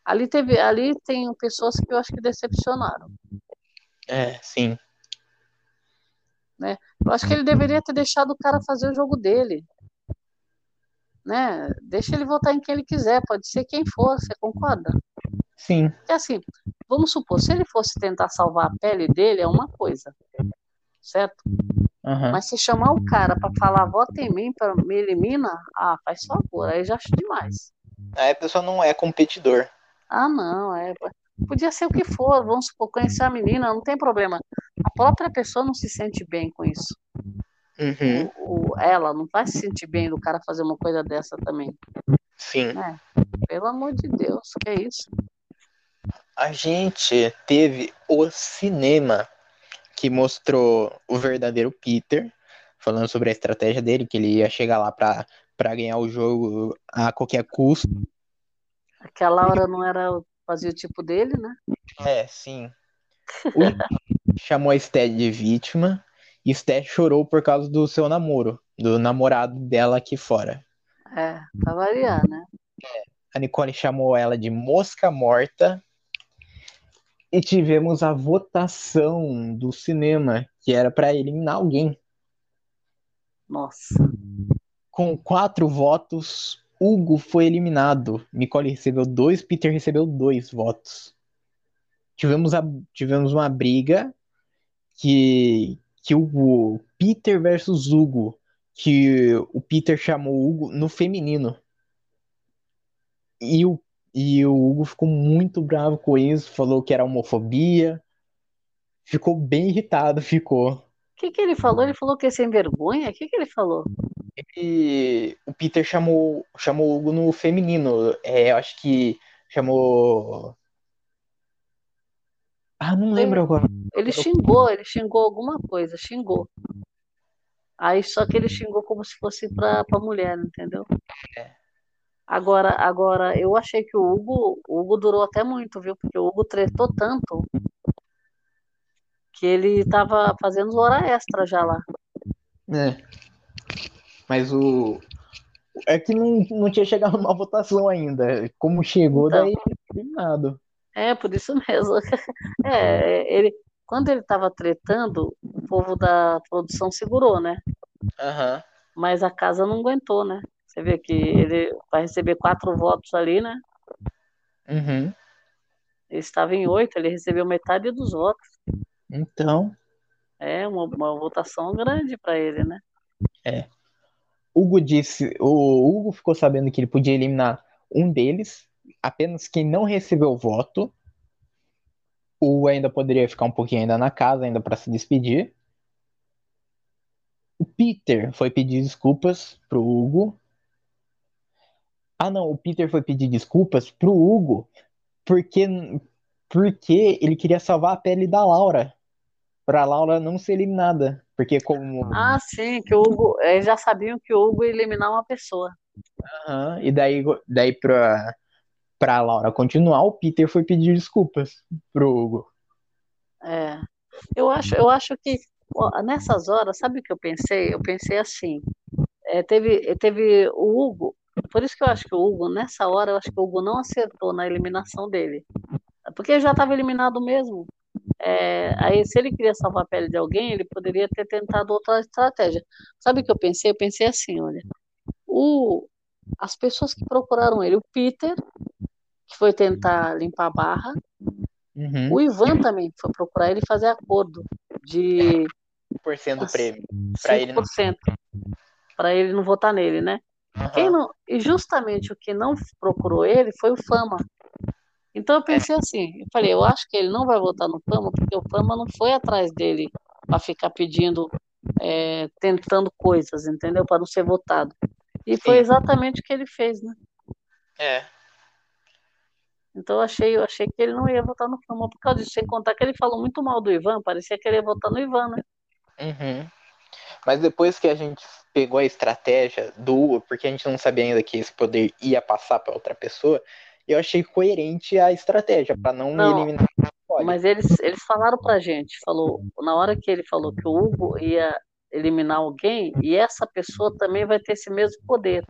Ali teve, ali tem pessoas que eu acho que decepcionaram. É, sim. Né? Eu acho que ele deveria ter deixado o cara fazer o jogo dele. Né? Deixa ele votar em quem ele quiser, pode ser quem for, você concorda? Sim. É assim, vamos supor, se ele fosse tentar salvar a pele dele, é uma coisa, certo? Uhum. Mas se chamar o cara para falar, vota em mim, para me elimina, ah, faz favor, aí já acho demais. Aí a pessoa não é competidor. Ah, não, é. Podia ser o que for, vamos supor, conhecer a menina, não tem problema. A própria pessoa não se sente bem com isso. Uhum. O, o, ela não vai se sentir bem do cara fazer uma coisa dessa também. Sim. Né? Pelo amor de Deus, que é isso? A gente teve o cinema que mostrou o verdadeiro Peter, falando sobre a estratégia dele, que ele ia chegar lá pra, pra ganhar o jogo a qualquer custo. Aquela hora não era fazia o tipo dele, né? É, sim. O chamou a Sté de vítima e Sté chorou por causa do seu namoro, do namorado dela aqui fora. É, pra variar, né? A Nicole chamou ela de mosca morta. E tivemos a votação do cinema, que era para eliminar alguém. Nossa. Com quatro votos, Hugo foi eliminado. Nicole recebeu dois, Peter recebeu dois votos. Tivemos, a, tivemos uma briga que, que o Peter versus Hugo, que o Peter chamou o Hugo no feminino. E o, e o Hugo ficou muito bravo com isso, falou que era homofobia. Ficou bem irritado, ficou. O que, que ele falou? Ele falou que é sem vergonha? O que, que ele falou? Ele, o Peter chamou, chamou o Hugo no feminino. É, eu acho que chamou. Ah, não lembro agora. Ele xingou, ele xingou alguma coisa, xingou. Aí só que ele xingou como se fosse pra, pra mulher, entendeu? É. Agora, agora, eu achei que o Hugo, o Hugo durou até muito, viu? Porque o Hugo tretou tanto que ele tava fazendo hora extra já lá. É. Mas o. É que não, não tinha chegado uma votação ainda. Como chegou, Então. daí eliminado. É, por isso mesmo. É, ele, quando ele tava tretando, o povo da produção segurou, né? Aham. Mas a casa não aguentou, né? Você vê que ele vai receber quatro votos ali, né? Uhum. Ele estava em oito, ele recebeu metade dos votos. Então, É uma, uma votação grande para ele, né? Hugo disse. O Hugo ficou sabendo que ele podia eliminar um deles, apenas quem não recebeu voto. O Hugo ainda poderia ficar um pouquinho ainda na casa, ainda para se despedir. O Peter foi pedir desculpas pro Hugo. Ah, não, o Peter foi pedir desculpas pro Hugo porque, porque ele queria salvar a pele da Laura. Pra Laura não ser eliminada. Porque como. Ah, sim, que o Hugo, eles já sabiam que o Hugo ia eliminar uma pessoa. Aham, E daí, daí pra, pra Laura continuar, o Peter foi pedir desculpas pro Hugo. É. Eu acho, eu acho que nessas horas, sabe o que eu pensei? Eu pensei assim, é, teve, teve o Hugo, por isso que eu acho que o Hugo, nessa hora, eu acho que o Hugo não acertou na eliminação dele. Porque ele já estava eliminado mesmo. É, aí, se ele queria salvar a pele de alguém, ele poderia ter tentado outra estratégia. Sabe o que eu pensei? Eu pensei assim, olha, o, as pessoas que procuraram ele, o Peter, que foi tentar limpar a barra, Uhum. o Ivan também foi procurar ele fazer acordo de Por cento do prêmio. Pra ele não. 5% para ele não votar nele, né? Quem não, e justamente o que não procurou ele foi o Fama. Então eu pensei assim, eu falei, eu acho que ele não vai votar no Fama porque o Fama não foi atrás dele para ficar pedindo, é, tentando coisas, entendeu? Para não ser votado. E foi Sim. exatamente o que ele fez, né? É. Então eu achei, eu achei que ele não ia votar no Fama por causa disso. Sem contar que ele falou muito mal do Ivan, parecia que ele ia votar no Ivan, né? Uhum. Mas depois que a gente pegou a estratégia do porque a gente não sabia ainda que esse poder ia passar para outra pessoa, eu achei coerente a estratégia para não, não, eliminar. Mas eles, eles falaram pra gente, falou, na hora que ele falou que o Hugo ia eliminar alguém, e essa pessoa também vai ter esse mesmo poder.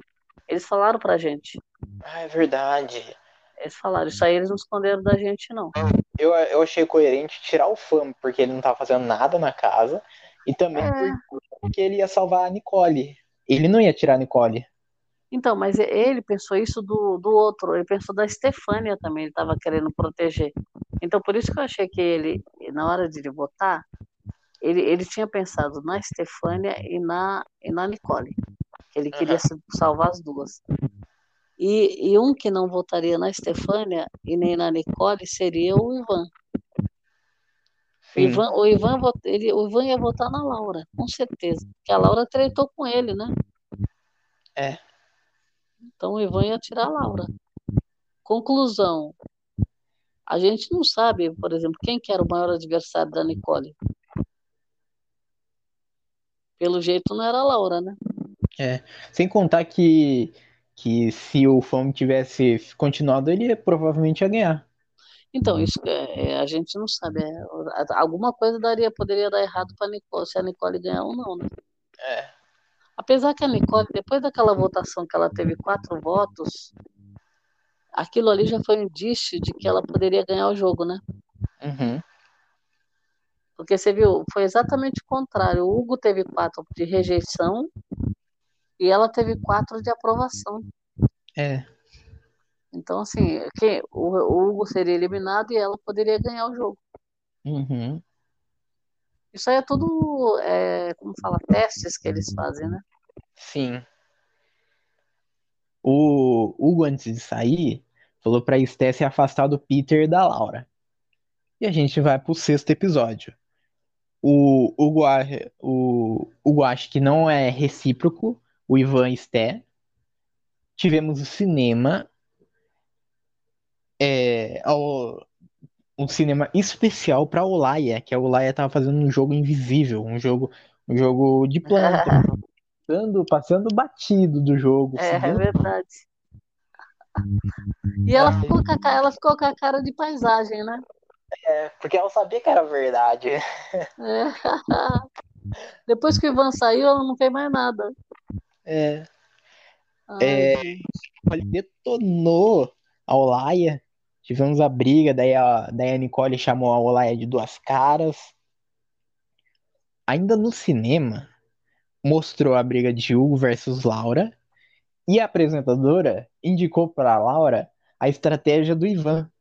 Eles falaram pra gente. Ah, é verdade. Eles falaram, isso aí eles não esconderam da gente, não. Eu, eu achei coerente tirar o fã, porque ele não tava fazendo nada na casa, e também é. Porque ele ia salvar a Nicole. Ele não ia tirar a Nicole. Então, mas ele pensou isso do, do outro, ele pensou da Stefânia também, ele estava querendo proteger. Então, por isso que eu achei que ele, na hora de ele votar, ele, ele tinha pensado na Stefânia e na, e na Nicole. Ele queria uhum. salvar as duas. E, e um que não votaria na Stefânia e nem na Nicole seria o Ivan. O Ivan, o, Ivan, ele, o Ivan ia votar na Laura, com certeza. Porque a Laura treinou com ele, né? É. Então o Ivan ia tirar a Laura. Conclusão. A gente não sabe, por exemplo, quem que era o maior adversário da Nicole. Pelo jeito não era a Laura, né? É. Sem contar que, que se o Fome tivesse continuado, ele provavelmente ia ganhar. Então, isso é, é, a gente não sabe. É, alguma coisa daria, poderia dar errado para Nicole, se a Nicole ganhar ou não, né? É. Apesar que a Nicole, depois daquela votação que ela teve quatro votos, aquilo ali já foi um indício de que ela poderia ganhar o jogo, né? Uhum. Porque você viu, foi exatamente o contrário. O Hugo teve quatro de rejeição e ela teve quatro de aprovação. É. Então, assim, que, o, o Hugo seria eliminado e ela poderia ganhar o jogo. Uhum. Isso aí é tudo, é, como fala, testes que eles fazem, né? Sim. O Hugo, antes de sair, falou pra Esté se afastar do Peter e da Laura. E a gente vai pro sexto episódio. O Hugo, o Hugo acha que não é recíproco o Ivan Sté. Tivemos o cinema. É, ao, um cinema especial para Olaya, que a Olaya tava fazendo um jogo invisível, um jogo, um jogo de planta, passando, passando batido do jogo. É, é verdade. E ela ficou, com a, ela ficou com a cara de paisagem, né? É, porque ela sabia que era verdade. É. Depois que o Ivan saiu, ela não fez mais nada. É. Ai, é, ele detonou a Olaia. Tivemos a briga, daí a, daí a Nicole chamou a Olaia de duas caras. Ainda no cinema, mostrou a briga de Hugo versus Laura. E a apresentadora indicou para Laura a estratégia do Ivan,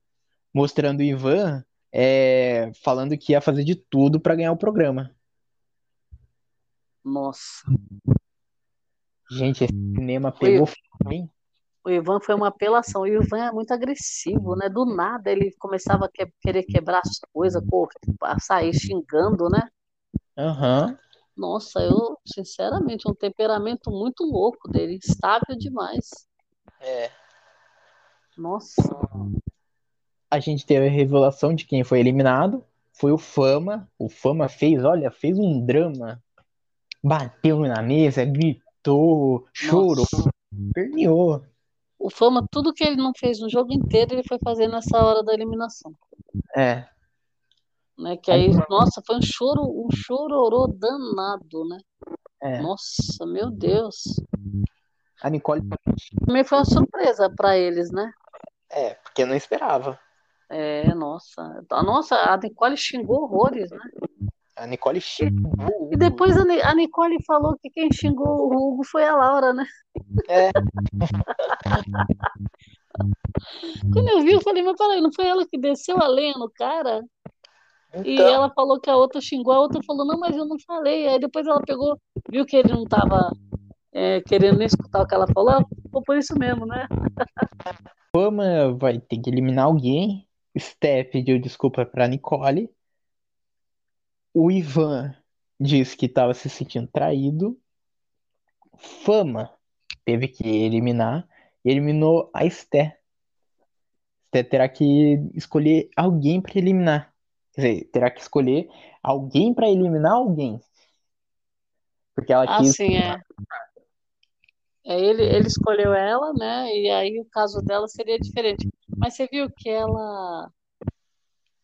mostrando o Ivan é, falando que ia fazer de tudo para ganhar o programa. Nossa. Gente, esse cinema pegou o, o Ivan foi uma apelação. E o Ivan é muito agressivo, né? Do nada ele começava a que, querer quebrar as coisas, sair xingando, né? Aham. Uhum. Nossa, eu, sinceramente, um temperamento muito louco dele, instável demais. É. Nossa. A gente teve a revelação de quem foi eliminado. Foi o Fama. O Fama fez, olha, fez um drama. Bateu na mesa, gritou gritou, chorou, perneou. O Fama, tudo que ele não fez no jogo inteiro, ele foi fazer nessa hora da eliminação. É. Né, que aí, nossa, foi um choro, um chororô danado, né? É. Nossa, meu Deus. A Nicole também foi uma surpresa para eles, né? É, porque eu não esperava. É, nossa. A nossa, a Nicole xingou horrores, né? A Nicole xingou. E depois a, Nicole falou que quem xingou o Hugo foi a Laura, né? É. Quando eu vi, eu falei, mas peraí, não foi ela que desceu a lenha no cara? Então... E ela falou que a outra xingou, a outra falou, não, mas eu não falei. Aí depois ela pegou, viu que ele não tava é, querendo nem escutar o que ela falou, ficou por isso mesmo, né? Fama vai ter que eliminar alguém. Steph pediu desculpa pra Nicole. O Ivan disse que estava se sentindo traído. Fama teve que eliminar. E eliminou a Esté. Você terá que escolher alguém para eliminar. Quer dizer, terá que escolher alguém para eliminar alguém. Porque ela Ah, quis. sim, é. É, ele, ele escolheu ela, né? E aí o caso dela seria diferente. Mas você viu que ela,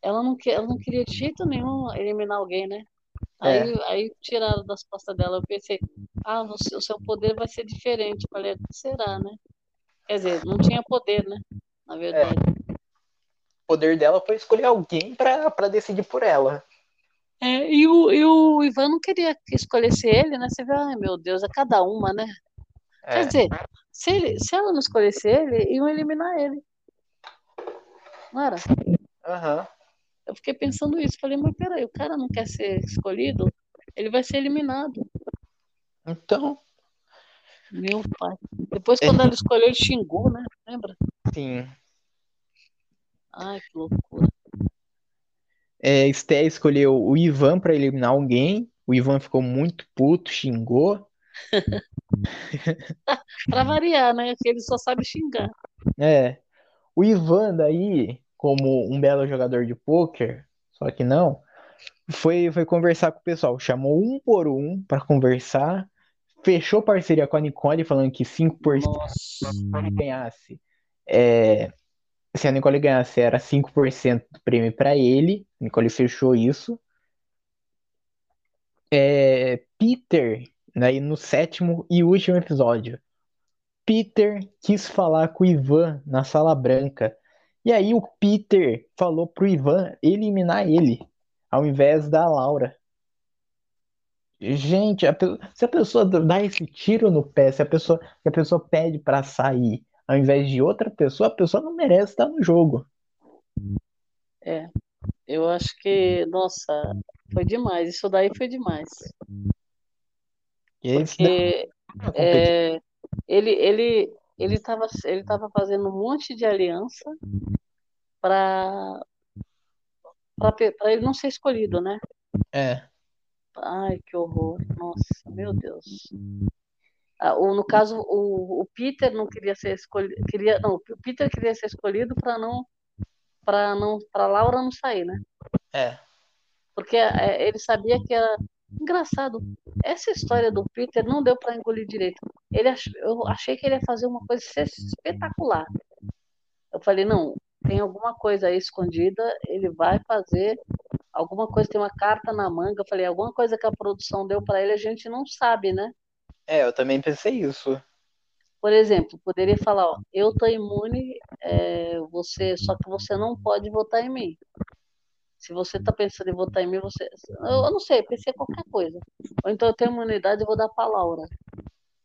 ela não, que- ela não queria de jeito nenhum eliminar alguém, né? É. Aí, aí tiraram das costas dela. Eu pensei, ah, você- o seu poder vai ser diferente. Eu falei, será, né? Quer dizer, não tinha poder, né? Na verdade. O poder dela foi escolher alguém pra, pra decidir por ela. É, e o, e o Ivan não queria que escolhesse ele, né? Você vê, ai meu Deus, é cada uma, né? Quer É. dizer, se, ele, se ela não escolhesse ele, iam eliminar ele. Não era? Aham. Eu fiquei pensando isso. Falei, mas peraí, o cara não quer ser escolhido, ele vai ser eliminado. Então, Meu pai. Depois, quando ela escolheu, ele xingou, né? Lembra? sim. Ai, que loucura. É, Esté escolheu o Ivan pra eliminar alguém. O Ivan ficou muito puto, xingou. Pra variar, né? Que ele só sabe xingar. É. O Ivan, daí, como um belo jogador de pôquer, só que não, foi, foi conversar com o pessoal. Chamou um por um pra conversar. Fechou parceria com a Nicole, falando que 5% Nossa. se a Nicole ganhasse, é, se a Nicole ganhasse, era 5% do prêmio pra ele. A Nicole fechou isso. É, Peter, daí no sétimo e último episódio, Peter quis falar com o Ivan na sala branca. E aí o Peter falou pro Ivan eliminar ele, ao invés da Laura. Gente, a se a pessoa dá esse tiro no pé, se a pessoa, se a pessoa pede pra sair ao invés de outra pessoa, a pessoa não merece estar no jogo. É. Eu acho que, nossa, foi demais. Isso daí foi demais. Porque é, ele, ele, ele estava ele tava fazendo um monte de aliança para para ele não ser escolhido, né? É, Ai, que horror. Nossa, meu Deus. Ah, o, no caso, o, o Peter não queria ser escolhido, queria, não, o Peter queria ser escolhido para não para não para Laura não sair, né? é. Porque é, ele sabia que era engraçado. Essa história do Peter não deu para engolir direito. Ele ach, eu achei que ele ia fazer uma coisa espetacular. Eu falei, não, tem alguma coisa aí escondida, ele vai fazer alguma coisa, tem uma carta na manga. Eu falei, alguma coisa que a produção deu para ele, a gente não sabe, né? É, eu também pensei isso. Por exemplo, poderia falar, ó, eu tô imune, é, você, só que você não pode votar em mim. Se você tá pensando em votar em mim, você, eu, eu não sei, pensei em qualquer coisa. Ou então eu tenho imunidade, eu vou dar pra Laura.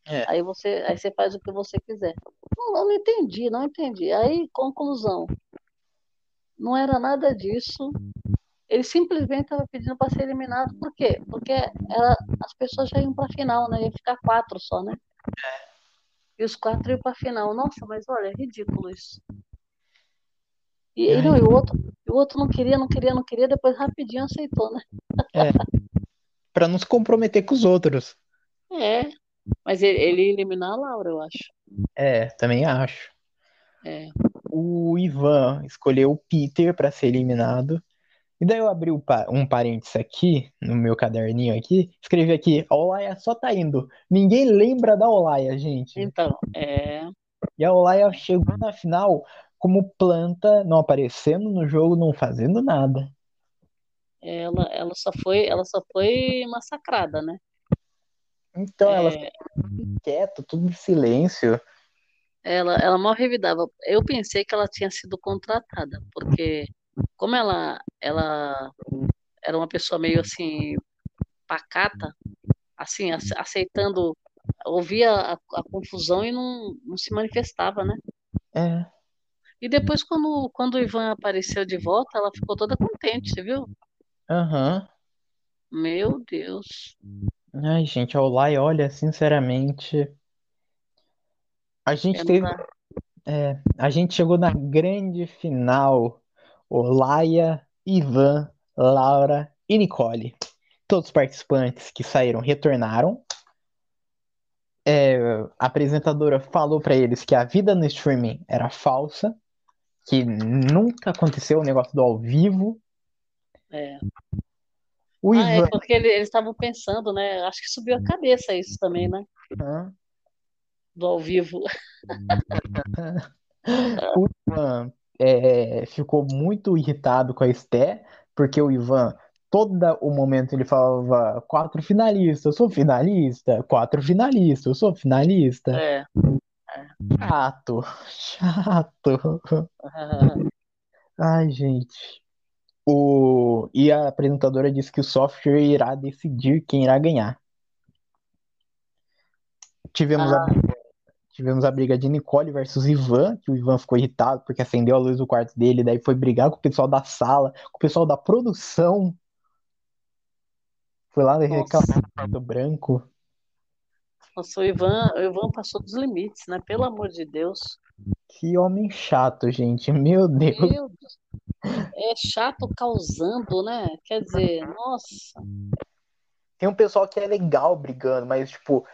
É. Aí você, aí você faz o que você quiser. Não, eu não entendi, não entendi. Aí, conclusão, não era nada disso. Ele simplesmente estava pedindo para ser eliminado. Por quê? Porque era, as pessoas já iam para a final, né? Ia ficar quatro só, né? E os quatro iam para a final. Nossa, mas olha, é ridículo isso. E, e não, e o outro, o outro não queria, não queria, não queria, depois rapidinho aceitou, né? Pra não se comprometer com os outros. É, mas ele, ele ia eliminar a Laura, eu acho. É, também acho. É. O Ivan escolheu o Peter pra ser eliminado. E daí eu abri um parênteses aqui, no meu caderninho aqui, escrevi aqui, a Olaia só tá indo. Ninguém lembra da Olaia, gente. Então, é. E a Olaia chegou na final como planta, não aparecendo no jogo, não fazendo nada. Ela, ela só foi, ela só foi massacrada, né? Então ela É, ficou quieta, tudo em silêncio. ela, ela mal revidava. Eu pensei que ela tinha sido contratada, porque como ela, ela era uma pessoa meio assim pacata, assim, ace- aceitando, ouvia a, a confusão e não, não se manifestava, né? É, E depois, quando, quando o Ivan apareceu de volta, ela ficou toda contente, você viu? aham. Meu Deus. Ai, gente, a Olaia, olha, sinceramente, a gente É, teve, dá. é, a gente chegou na grande final. Olaia, Ivan, Laura e Nicole. Todos os participantes que saíram retornaram. É, a apresentadora falou pra eles que a vida no streaming era falsa, que nunca aconteceu o negócio do ao vivo. É. O Ah, é Ivan. porque ele- eles estavam pensando, né? Acho que subiu a cabeça isso também, né? Hã? Do ao vivo. O Ivan é, ficou muito irritado com a Esté, porque o Ivan, todo o momento, ele falava quatro finalistas, eu sou finalista, quatro finalistas, eu sou finalista. É. Chato, chato. Ai, gente. O... E a apresentadora disse que o software irá decidir quem irá ganhar. Tivemos a Ah, briga, tivemos a briga de Nicole versus Ivan, que o Ivan ficou irritado porque acendeu a luz do quarto dele, daí foi brigar com o pessoal da sala, com o pessoal da produção. Foi lá reclamar do quarto branco. Nossa, o Ivan, o Ivan passou dos limites, né? Pelo amor de Deus. Que homem chato, gente. Meu Deus. Meu Deus. É chato causando, né? Quer dizer, nossa. Tem um pessoal que é legal brigando, mas, tipo,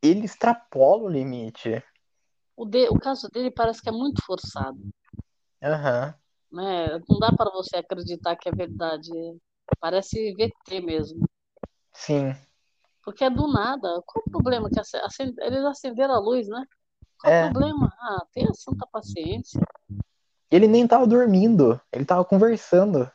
ele extrapola o limite. O, de, o caso dele parece que é muito forçado, Aham. né? Não dá para você acreditar que é verdade. Parece VT mesmo. Sim. Porque é do nada. Qual o problema? Que ace- acen- eles acenderam a luz, né? Qual o É. problema? Ah, tenha santa paciência. Ele nem tava dormindo, ele tava conversando.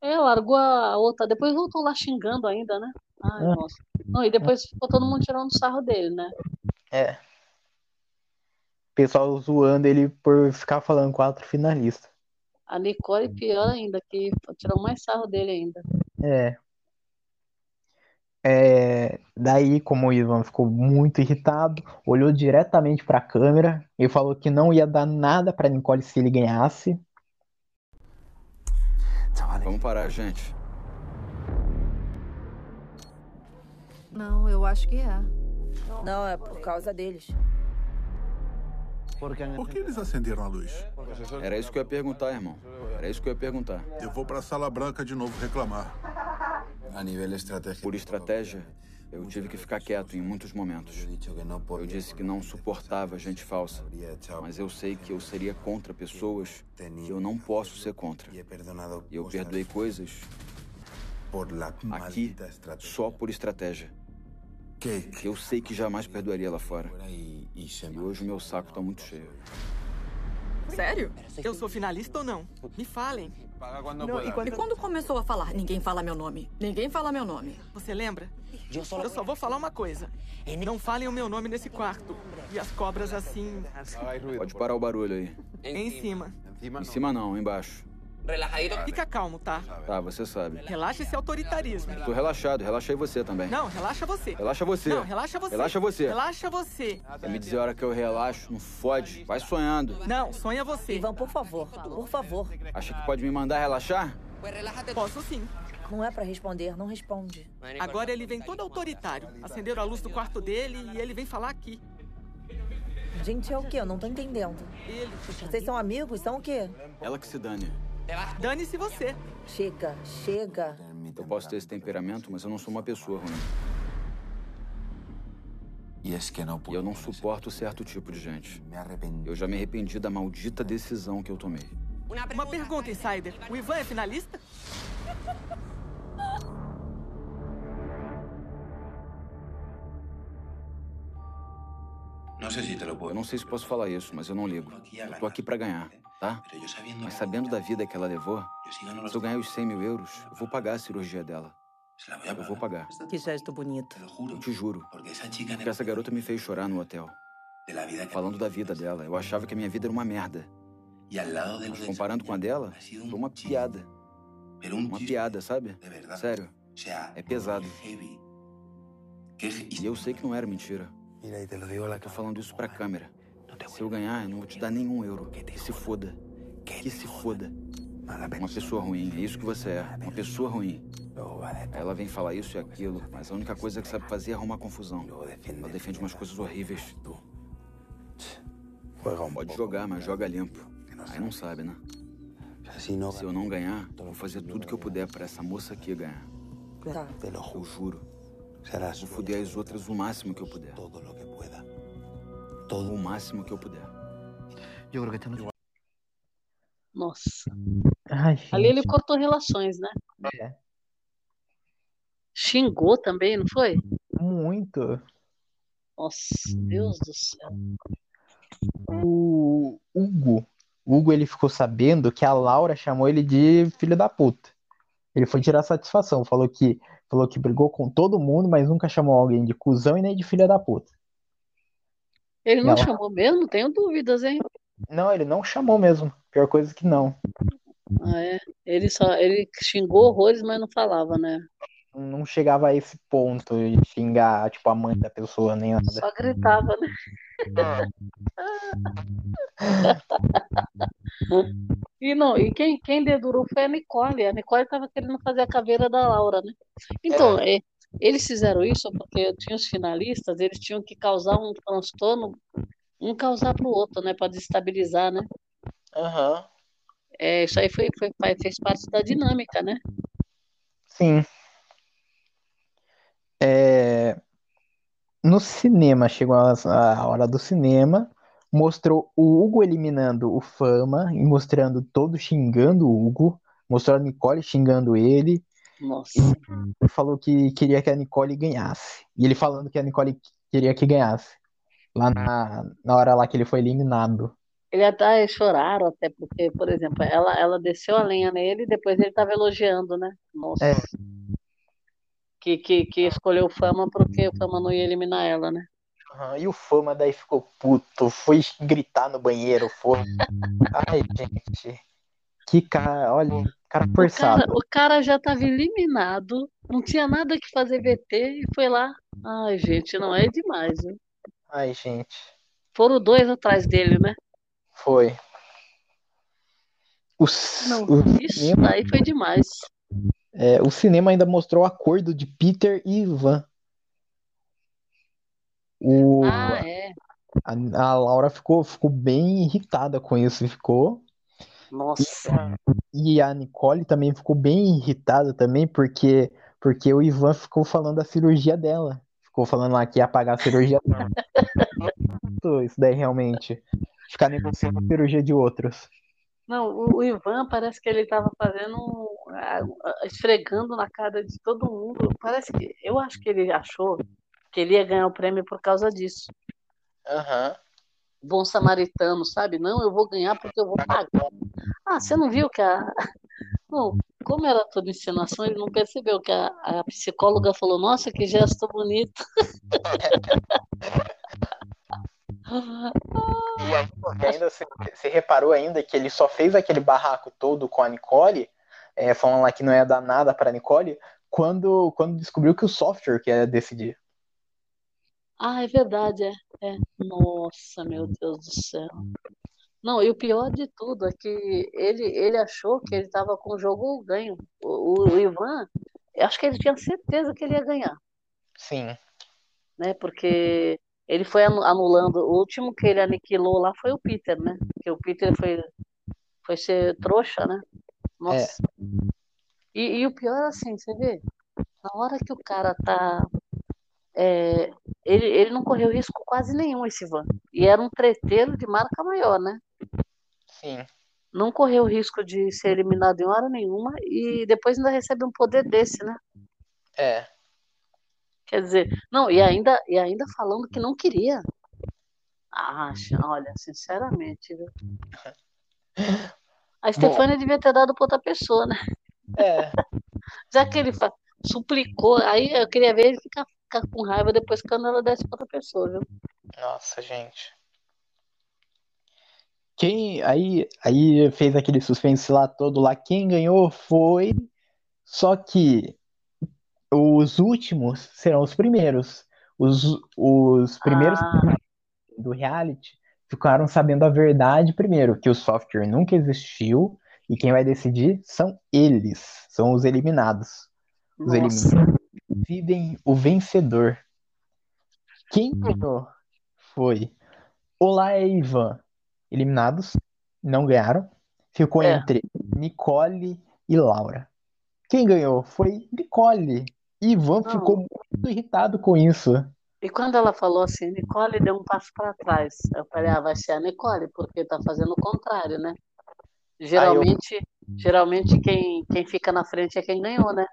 É, largou a outra. Depois voltou lá xingando ainda, né? Ai, Ah. nossa. Não, e depois ficou todo mundo tirando sarro dele, né? É. O pessoal zoando ele por ficar falando quatro finalistas. A Nicole, pior ainda, que tirou mais sarro dele ainda. É. É, daí, como o Ivan ficou muito irritado, olhou diretamente pra câmera e falou que não ia dar nada pra Nicole se ele ganhasse. Vamos parar, gente. Não, eu acho que é. Não, é por causa deles. Por que eles acenderam a luz? Era isso que eu ia perguntar, irmão. Era isso que eu ia perguntar. Eu vou pra sala branca de novo reclamar. A nível estratégico. Por estratégia, eu tive que ficar quieto em muitos momentos. Eu disse que não suportava gente falsa, mas eu sei que eu seria contra pessoas que eu não posso ser contra. E eu perdoei coisas aqui só por estratégia. Que eu sei que jamais perdoaria lá fora. E hoje o meu saco tá muito cheio. Sério? Eu sou finalista ou não? Me falem. Não, e, quando... e quando começou a falar, ninguém fala meu nome. Ninguém fala meu nome. Você lembra? Eu só vou falar uma coisa. Não falem o meu nome nesse quarto. E as cobras assim. Pode parar o barulho aí. Em cima. Em cima não, embaixo. Fica calmo, tá? Tá, você sabe. Relaxa esse autoritarismo. Tô relaxado, relaxa aí você também. Não, relaxa você. Relaxa você. Não, relaxa você. Relaxa você. Relaxa você. Quer me dizer a hora que eu relaxo? Não fode. Vai sonhando. Não, sonha você. Ivan, por favor, por favor. Acha que pode me mandar relaxar? Posso sim. Não é pra responder, não responde. Agora ele vem todo autoritário. Acenderam a luz do quarto dele e ele vem falar aqui. Gente, é o quê? Eu não tô entendendo. Vocês são amigos? São o quê? Ela que se dane. Dane-se você. Chega, chega. Eu posso ter esse temperamento, mas eu não sou uma pessoa ruim. E eu não suporto certo tipo de gente. Eu já me arrependi da maldita decisão que eu tomei. Uma pergunta, Insider. O Ivan é finalista? Eu não sei se posso falar isso, mas eu não ligo. Eu tô aqui pra ganhar, tá? Mas sabendo da vida que ela levou, se eu ganhar os 100 mil euros, eu vou pagar a cirurgia dela. Eu vou pagar. Que gesto bonito. Eu te juro. Porque essa garota me fez chorar no hotel. Falando da vida dela. Eu achava que a minha vida era uma merda. Mas comparando com a dela, foi uma piada. Uma piada, sabe? Sério. É pesado. E eu sei que não era mentira. Eu tô falando isso pra câmera. Se eu ganhar, eu não vou te dar nenhum euro. Que se foda. Que se foda. Uma pessoa ruim, é isso que você é. Uma pessoa ruim. Ela vem falar isso e aquilo, mas a única coisa que sabe fazer é arrumar confusão. Ela defende umas coisas horríveis. Pode jogar, mas joga limpo. Aí não sabe, né? Se eu não ganhar, vou fazer tudo que eu puder pra essa moça aqui ganhar. Tá. Eu juro. Vou foder as outras o máximo que eu puder. O máximo que eu puder. Nossa. Ai, Ali ele cortou relações, né? É, Xingou também, não foi? muito. Nossa, Deus do céu. O Hugo, o Hugo ele ficou sabendo que a Laura chamou ele de filho da puta. Ele foi tirar satisfação, falou que falou que brigou com todo mundo, mas nunca chamou alguém de cuzão e nem de filha da puta. Ele não Não. chamou mesmo? Tenho dúvidas, hein? Não, ele não chamou mesmo. Pior coisa que não. Ah, é. Ele só, ele xingou horrores, mas não falava, né? Não chegava a esse ponto de xingar, tipo, a mãe da pessoa, nem nada. Só gritava, né? E não, e quem, quem dedurou foi a Nicole. A Nicole estava querendo fazer a caveira da Laura, né? Então, é, eles fizeram isso porque tinha os finalistas, eles tinham que causar um transtorno, um causar para o outro, né? Para desestabilizar, né? Aham. É, isso aí foi, foi, foi- fez parte da dinâmica, né? Sim. É, No cinema, chegou a a hora do cinema, mostrou o Hugo eliminando o Fama e mostrando todo xingando o Hugo, mostrou a Nicole xingando ele Nossa. e falou que queria que a Nicole ganhasse. E ele falando que a Nicole queria que ganhasse. Lá na, na hora lá que ele foi eliminado. Ele até choraram, até porque, por exemplo, ela, ela desceu a lenha nele e depois ele estava elogiando, né? Nossa. É. Que, que, que escolheu Fama porque o Fama não ia eliminar ela, né? Aham, E o Fama daí ficou puto, foi gritar no banheiro, foi. Ai, gente. Que cara, olha, cara O forçado. cara, o cara já estava eliminado, não tinha nada que fazer VT e foi lá. Ai, gente, não é demais, viu? Ai, gente. Foram dois atrás dele, né? Foi. O, Não, o isso cinema, daí foi demais. é, o cinema ainda mostrou o acordo de Peter e Ivan. O, Ah, é. a, a Laura ficou, ficou bem irritada com isso, ficou. Nossa. E a Nicole também ficou bem irritada também, porque, porque o Ivan ficou falando da cirurgia dela. Ficou falando lá que ia pagar a cirurgia dela. Isso daí realmente. Ficar negociando a cirurgia de outros. Não, o, Ivan parece que ele estava fazendo, esfregando na cara de todo mundo. Parece que, eu acho que ele achou que ele ia ganhar o prêmio por causa disso. Aham. Bom samaritano, sabe? Não, eu vou ganhar porque eu vou pagar. Ah, você não viu que a. Como era tudo encenação, ele não percebeu que a, a psicóloga falou: Nossa, que gesto bonito. E ainda você, você reparou ainda que ele só fez aquele barraco todo com a Nicole, é, falando lá que não ia dar nada pra Nicole, quando, quando descobriu que o software que ia decidir. Ah, é verdade, é. É. Nossa, meu Deus do céu. Não, e o pior de tudo é que ele, ele achou que ele estava com o jogo ganho. O, o, Ivan, acho que ele tinha certeza que ele ia ganhar, Sim. né? Porque ele foi anu- anulando. O último que ele aniquilou lá foi o Peter, né? Porque o Peter foi, foi ser trouxa, né? Nossa. E, e o pior, assim, você vê, na hora que o cara tá. É, ele, ele não correu risco quase nenhum, esse Ivan. E era um treteiro de marca maior, né? Sim. Não correu risco de ser eliminado em hora nenhuma e depois ainda recebe um poder desse, né? É. Quer dizer, não, e ainda, e ainda falando que não queria. Ah, olha, sinceramente, viu? A Stefania devia ter dado pra outra pessoa, né? É. Já que ele suplicou, aí eu queria ver ele ficar, ficar com raiva depois quando ela desse pra outra pessoa, viu? Nossa, gente. Quem aí, aí fez aquele suspense lá todo lá. Quem ganhou foi. Só que os últimos serão os primeiros. Os, os primeiros Ah, do reality ficaram sabendo a verdade primeiro, que o software nunca existiu e quem vai decidir são eles, são os eliminados. Os nossa. eliminados decidem o vencedor. Quem ganhou foi Olá e Ivan, eliminados, não ganharam. Ficou É. entre Nicole e Laura. Quem ganhou foi Nicole. Ivan Não. ficou muito irritado com isso. E quando ela falou assim, Nicole deu um passo para trás, eu falei, ah, vai ser a Nicole, porque tá fazendo o contrário, né? Geralmente, eu... geralmente quem, quem fica na frente é quem ganhou, né?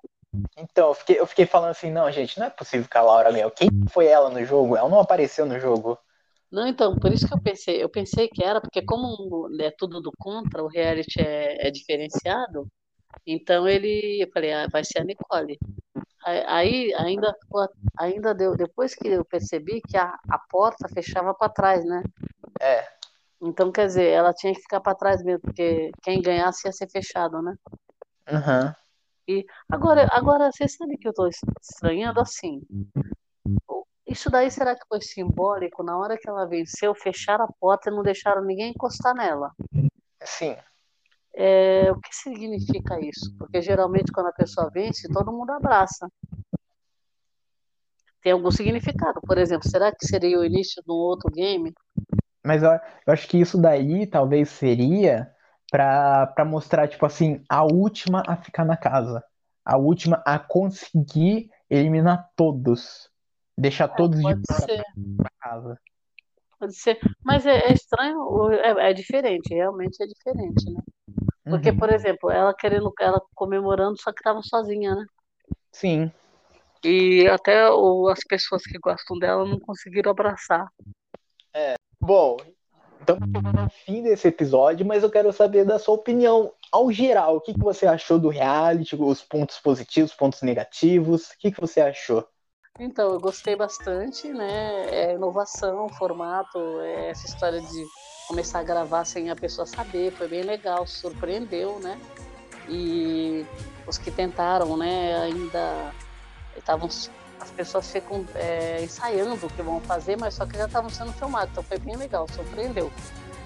Então, eu fiquei, eu fiquei falando assim, não, gente, não é possível que a Laura ganhou. Quem foi ela no jogo? Ela não apareceu no jogo. Não, então, por isso que eu pensei, eu pensei que era, porque como é tudo do contra, o reality é, é diferenciado, então ele, eu falei, ah, vai ser a Nicole. Aí ainda, ainda deu, depois que eu percebi que a, a porta fechava para trás, né? É. Então, quer dizer, ela tinha que ficar para trás mesmo, porque quem ganhasse ia ser fechado, né? Uhum. E agora, agora você sabe que eu estou estranhando assim. Isso daí será que foi simbólico? Na hora que ela venceu, fecharam a porta e não deixaram ninguém encostar nela. Sim. É, o que significa isso? Porque geralmente quando a pessoa vence, todo mundo abraça. Tem algum significado? Por exemplo, será que seria o início de um outro game? Mas eu, eu acho que isso daí talvez seria para mostrar, tipo assim, a última a ficar na casa. A última a conseguir eliminar todos. Deixar é, todos de fora pra casa. Pode ser. Mas é, é estranho, é, é, diferente, realmente é diferente, né? Porque, uhum. por exemplo, ela querendo, ela comemorando, só que estava sozinha, né? Sim. E até o, as pessoas que gostam dela não conseguiram abraçar. É. Bom, então no fim desse episódio, mas eu quero saber da sua opinião ao geral. O que, que você achou do reality, os pontos positivos, pontos negativos? O que, que você achou? Então, eu gostei bastante, né? É inovação, formato, é essa história de começar a gravar sem a pessoa saber, foi bem legal, surpreendeu, né? E os que tentaram, né, ainda estavam as pessoas ficam é, ensaiando o que vão fazer, mas só que já estavam sendo filmados, então foi bem legal, surpreendeu.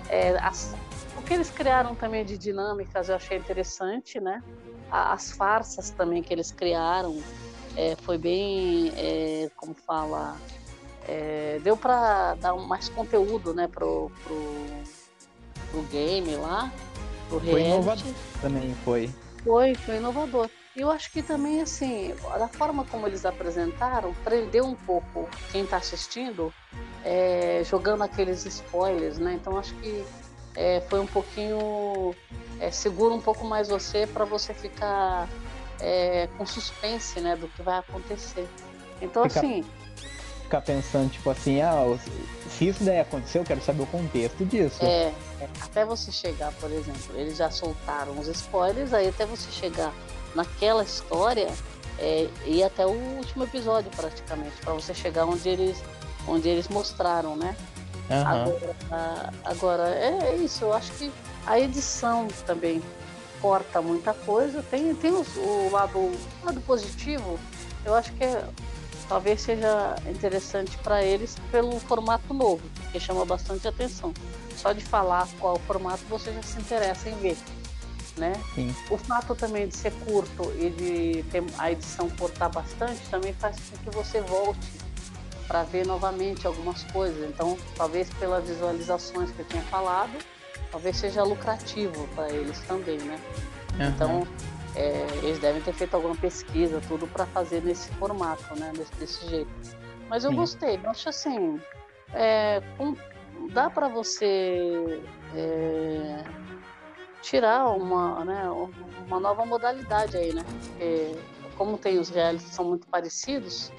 É, as, o que eles criaram também de dinâmicas eu achei interessante, né? As farsas também que eles criaram é, foi bem, é, como fala, é, deu para dar mais conteúdo, né, pro, pro, pro game lá, pro Foi inovador também, foi. Foi, foi inovador. E eu acho que também, assim, da forma como eles apresentaram, prendeu um pouco quem está assistindo, é, jogando aqueles spoilers, né? Então acho que é, foi um pouquinho. É, segura um pouco mais você para você ficar é, com suspense, né? Do que vai acontecer. Então, Fica... assim ficar pensando, tipo assim, ah, se isso daí aconteceu, eu quero saber o contexto disso. É, até você chegar, por exemplo, eles já soltaram os spoilers, aí até você chegar naquela história, é, e até o último episódio praticamente, para você chegar onde eles, onde eles mostraram, né? Uhum. Agora, agora é, é isso, eu acho que a edição também corta muita coisa, tem, tem o, o lado, o lado positivo, eu acho que é talvez seja interessante para eles pelo formato novo, que chama bastante atenção. Só de falar qual formato você já se interessa em ver. Né? Sim. O fato também de ser curto e de ter a edição cortar bastante também faz com que você volte para ver novamente algumas coisas. Então, talvez pelas visualizações que eu tinha falado, talvez seja lucrativo para eles também, né? Uhum. Então, é, eles devem ter feito alguma pesquisa, tudo para fazer nesse formato, né? Desse, desse jeito. Mas eu Sim. gostei, eu acho assim, é, dá para você é, tirar uma, né, uma nova modalidade aí, né? Porque como tem os realities que são muito parecidos,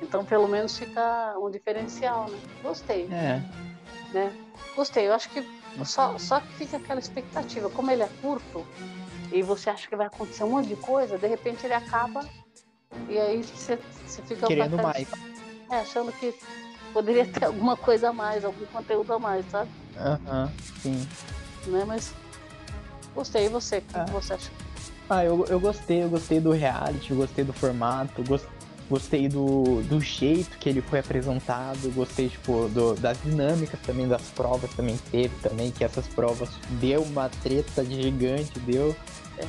então pelo menos fica um diferencial, né? Gostei. É. Né? Gostei, eu acho que só, só que fica aquela expectativa, como ele é curto, e você acha que vai acontecer um monte de coisa, de repente ele acaba e aí você, você fica querendo mais. É, achando que poderia ter alguma coisa a mais, algum conteúdo a mais, sabe? Aham, sim. Né, mas gostei, e você? O que, ah. que você acha? Ah, eu, eu gostei, eu gostei do reality, eu gostei do formato, gostei Gostei do, do jeito que ele foi apresentado, gostei, tipo, do, das dinâmicas também, das provas também teve também, que essas provas deu uma treta gigante, deu. É.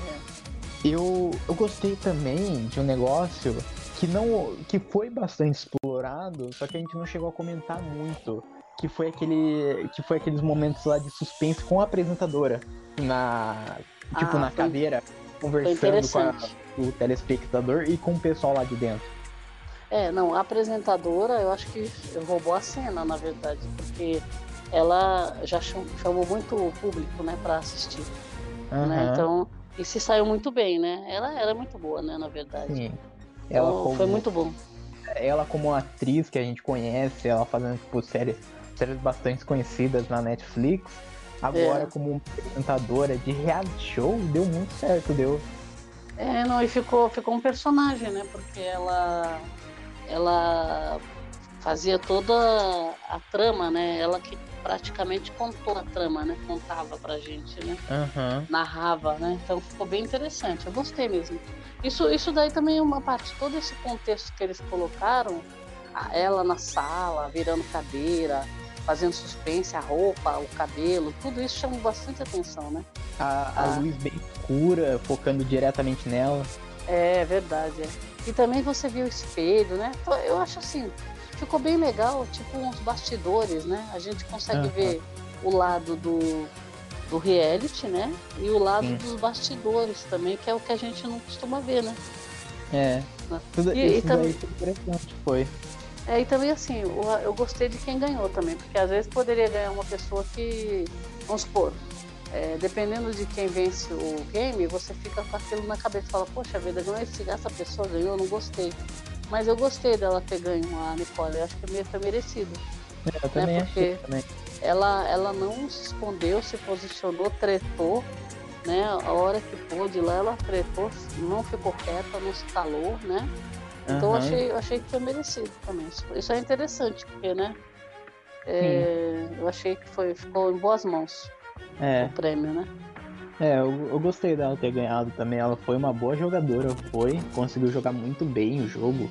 Eu, eu gostei também de um negócio que não. que foi bastante explorado, só que a gente não chegou a comentar muito. Que foi aquele. que foi aqueles momentos lá de suspense com a apresentadora. Na. Tipo, ah, na cadeira, conversando com a, o telespectador e com o pessoal lá de dentro. É, não, a apresentadora eu acho que roubou a cena, na verdade, porque ela já chamou muito o público, né, para assistir. Uhum. Né? Então, e se saiu muito bem, né? Ela era muito boa, né, na verdade. Sim. Ela então, como... foi muito bom. Ela como atriz que a gente conhece, ela fazendo tipo séries, séries bastante conhecidas na Netflix. Agora é. como apresentadora de reality show, deu muito certo, deu. É, não, e ficou, ficou um personagem, né? Porque ela ela fazia toda a trama, né? Ela que praticamente contou a trama, né? Contava pra gente, né? Uhum. Narrava, né? Então ficou bem interessante. Eu gostei mesmo. Isso, isso daí também é uma parte, todo esse contexto que eles colocaram, ela na sala, virando cadeira, fazendo suspense, a roupa, o cabelo, tudo isso chama bastante atenção, né? A, a ah. luz bem escura, focando diretamente nela. É verdade. É. E também você viu o espelho, né? Eu acho assim, ficou bem legal, tipo uns bastidores, né? A gente consegue uhum. ver o lado do, do reality, né? E o lado Sim. dos bastidores também, que é o que a gente não costuma ver, né? É. Né? Tudo e, e também interessante foi. É, e também assim, eu, gostei de quem ganhou também, porque às vezes poderia ganhar uma pessoa que, vamos supor, é, dependendo de quem vence o game, você fica com aquilo na cabeça e fala, poxa vida, é esse, essa pessoa ganhou, eu não gostei. Mas eu gostei dela ter ganho a Nicole, eu acho que foi merecido. É, eu né? também Porque também. Ela, ela não se escondeu, se posicionou, tretou, né? A hora que pôde lá, ela tretou, não ficou quieta, não se calou, né? Então uhum. eu, achei, eu achei que foi merecido também. Isso é interessante, porque, né? É, eu achei que foi, ficou em boas mãos é. o prêmio, né? É, eu, eu, gostei dela ter ganhado também. Ela foi uma boa jogadora, foi, conseguiu jogar muito bem o jogo.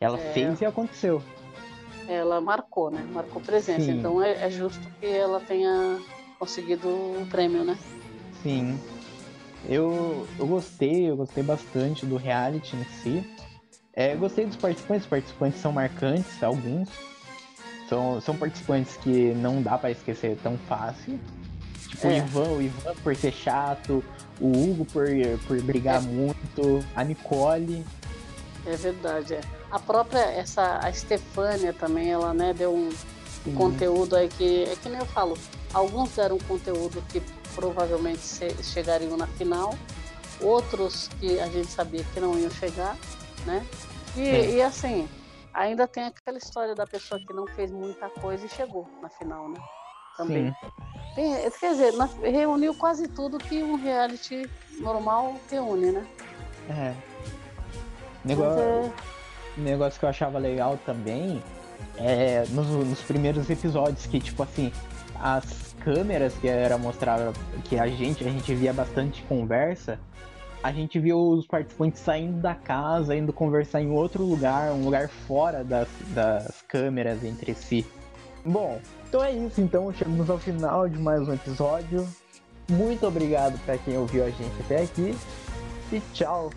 Ela é. fez e aconteceu. Ela marcou, né? Marcou presença. Sim. Então é, é, justo que ela tenha conseguido o prêmio, né? Sim. Eu, eu gostei, eu gostei bastante do reality em si. É, gostei dos participantes, os participantes são marcantes, alguns. São, são participantes que não dá para esquecer tão fácil. Tipo, é. o Ivan, o Ivan por ser chato, o Hugo por, por brigar é. muito, a Nicole. É verdade, é. A própria, essa, a Stefânia também, ela, né, deu um Sim. conteúdo aí que, é que nem eu falo, alguns deram conteúdo que provavelmente chegariam na final, outros que a gente sabia que não iam chegar, né? E, é. e assim, ainda tem aquela história da pessoa que não fez muita coisa e chegou na final, né? Também. Tem, quer dizer, reuniu quase tudo que um reality normal reúne, né? É. Negócio, é... negócio que eu achava legal também é nos, nos, primeiros episódios que, tipo assim, as câmeras que era mostrar que a gente, a gente via bastante conversa, a gente viu os participantes saindo da casa, indo conversar em outro lugar, um lugar fora das, das câmeras entre si. Bom, então é isso, então chegamos ao final de mais um episódio. Muito obrigado para quem ouviu a gente até aqui e tchau.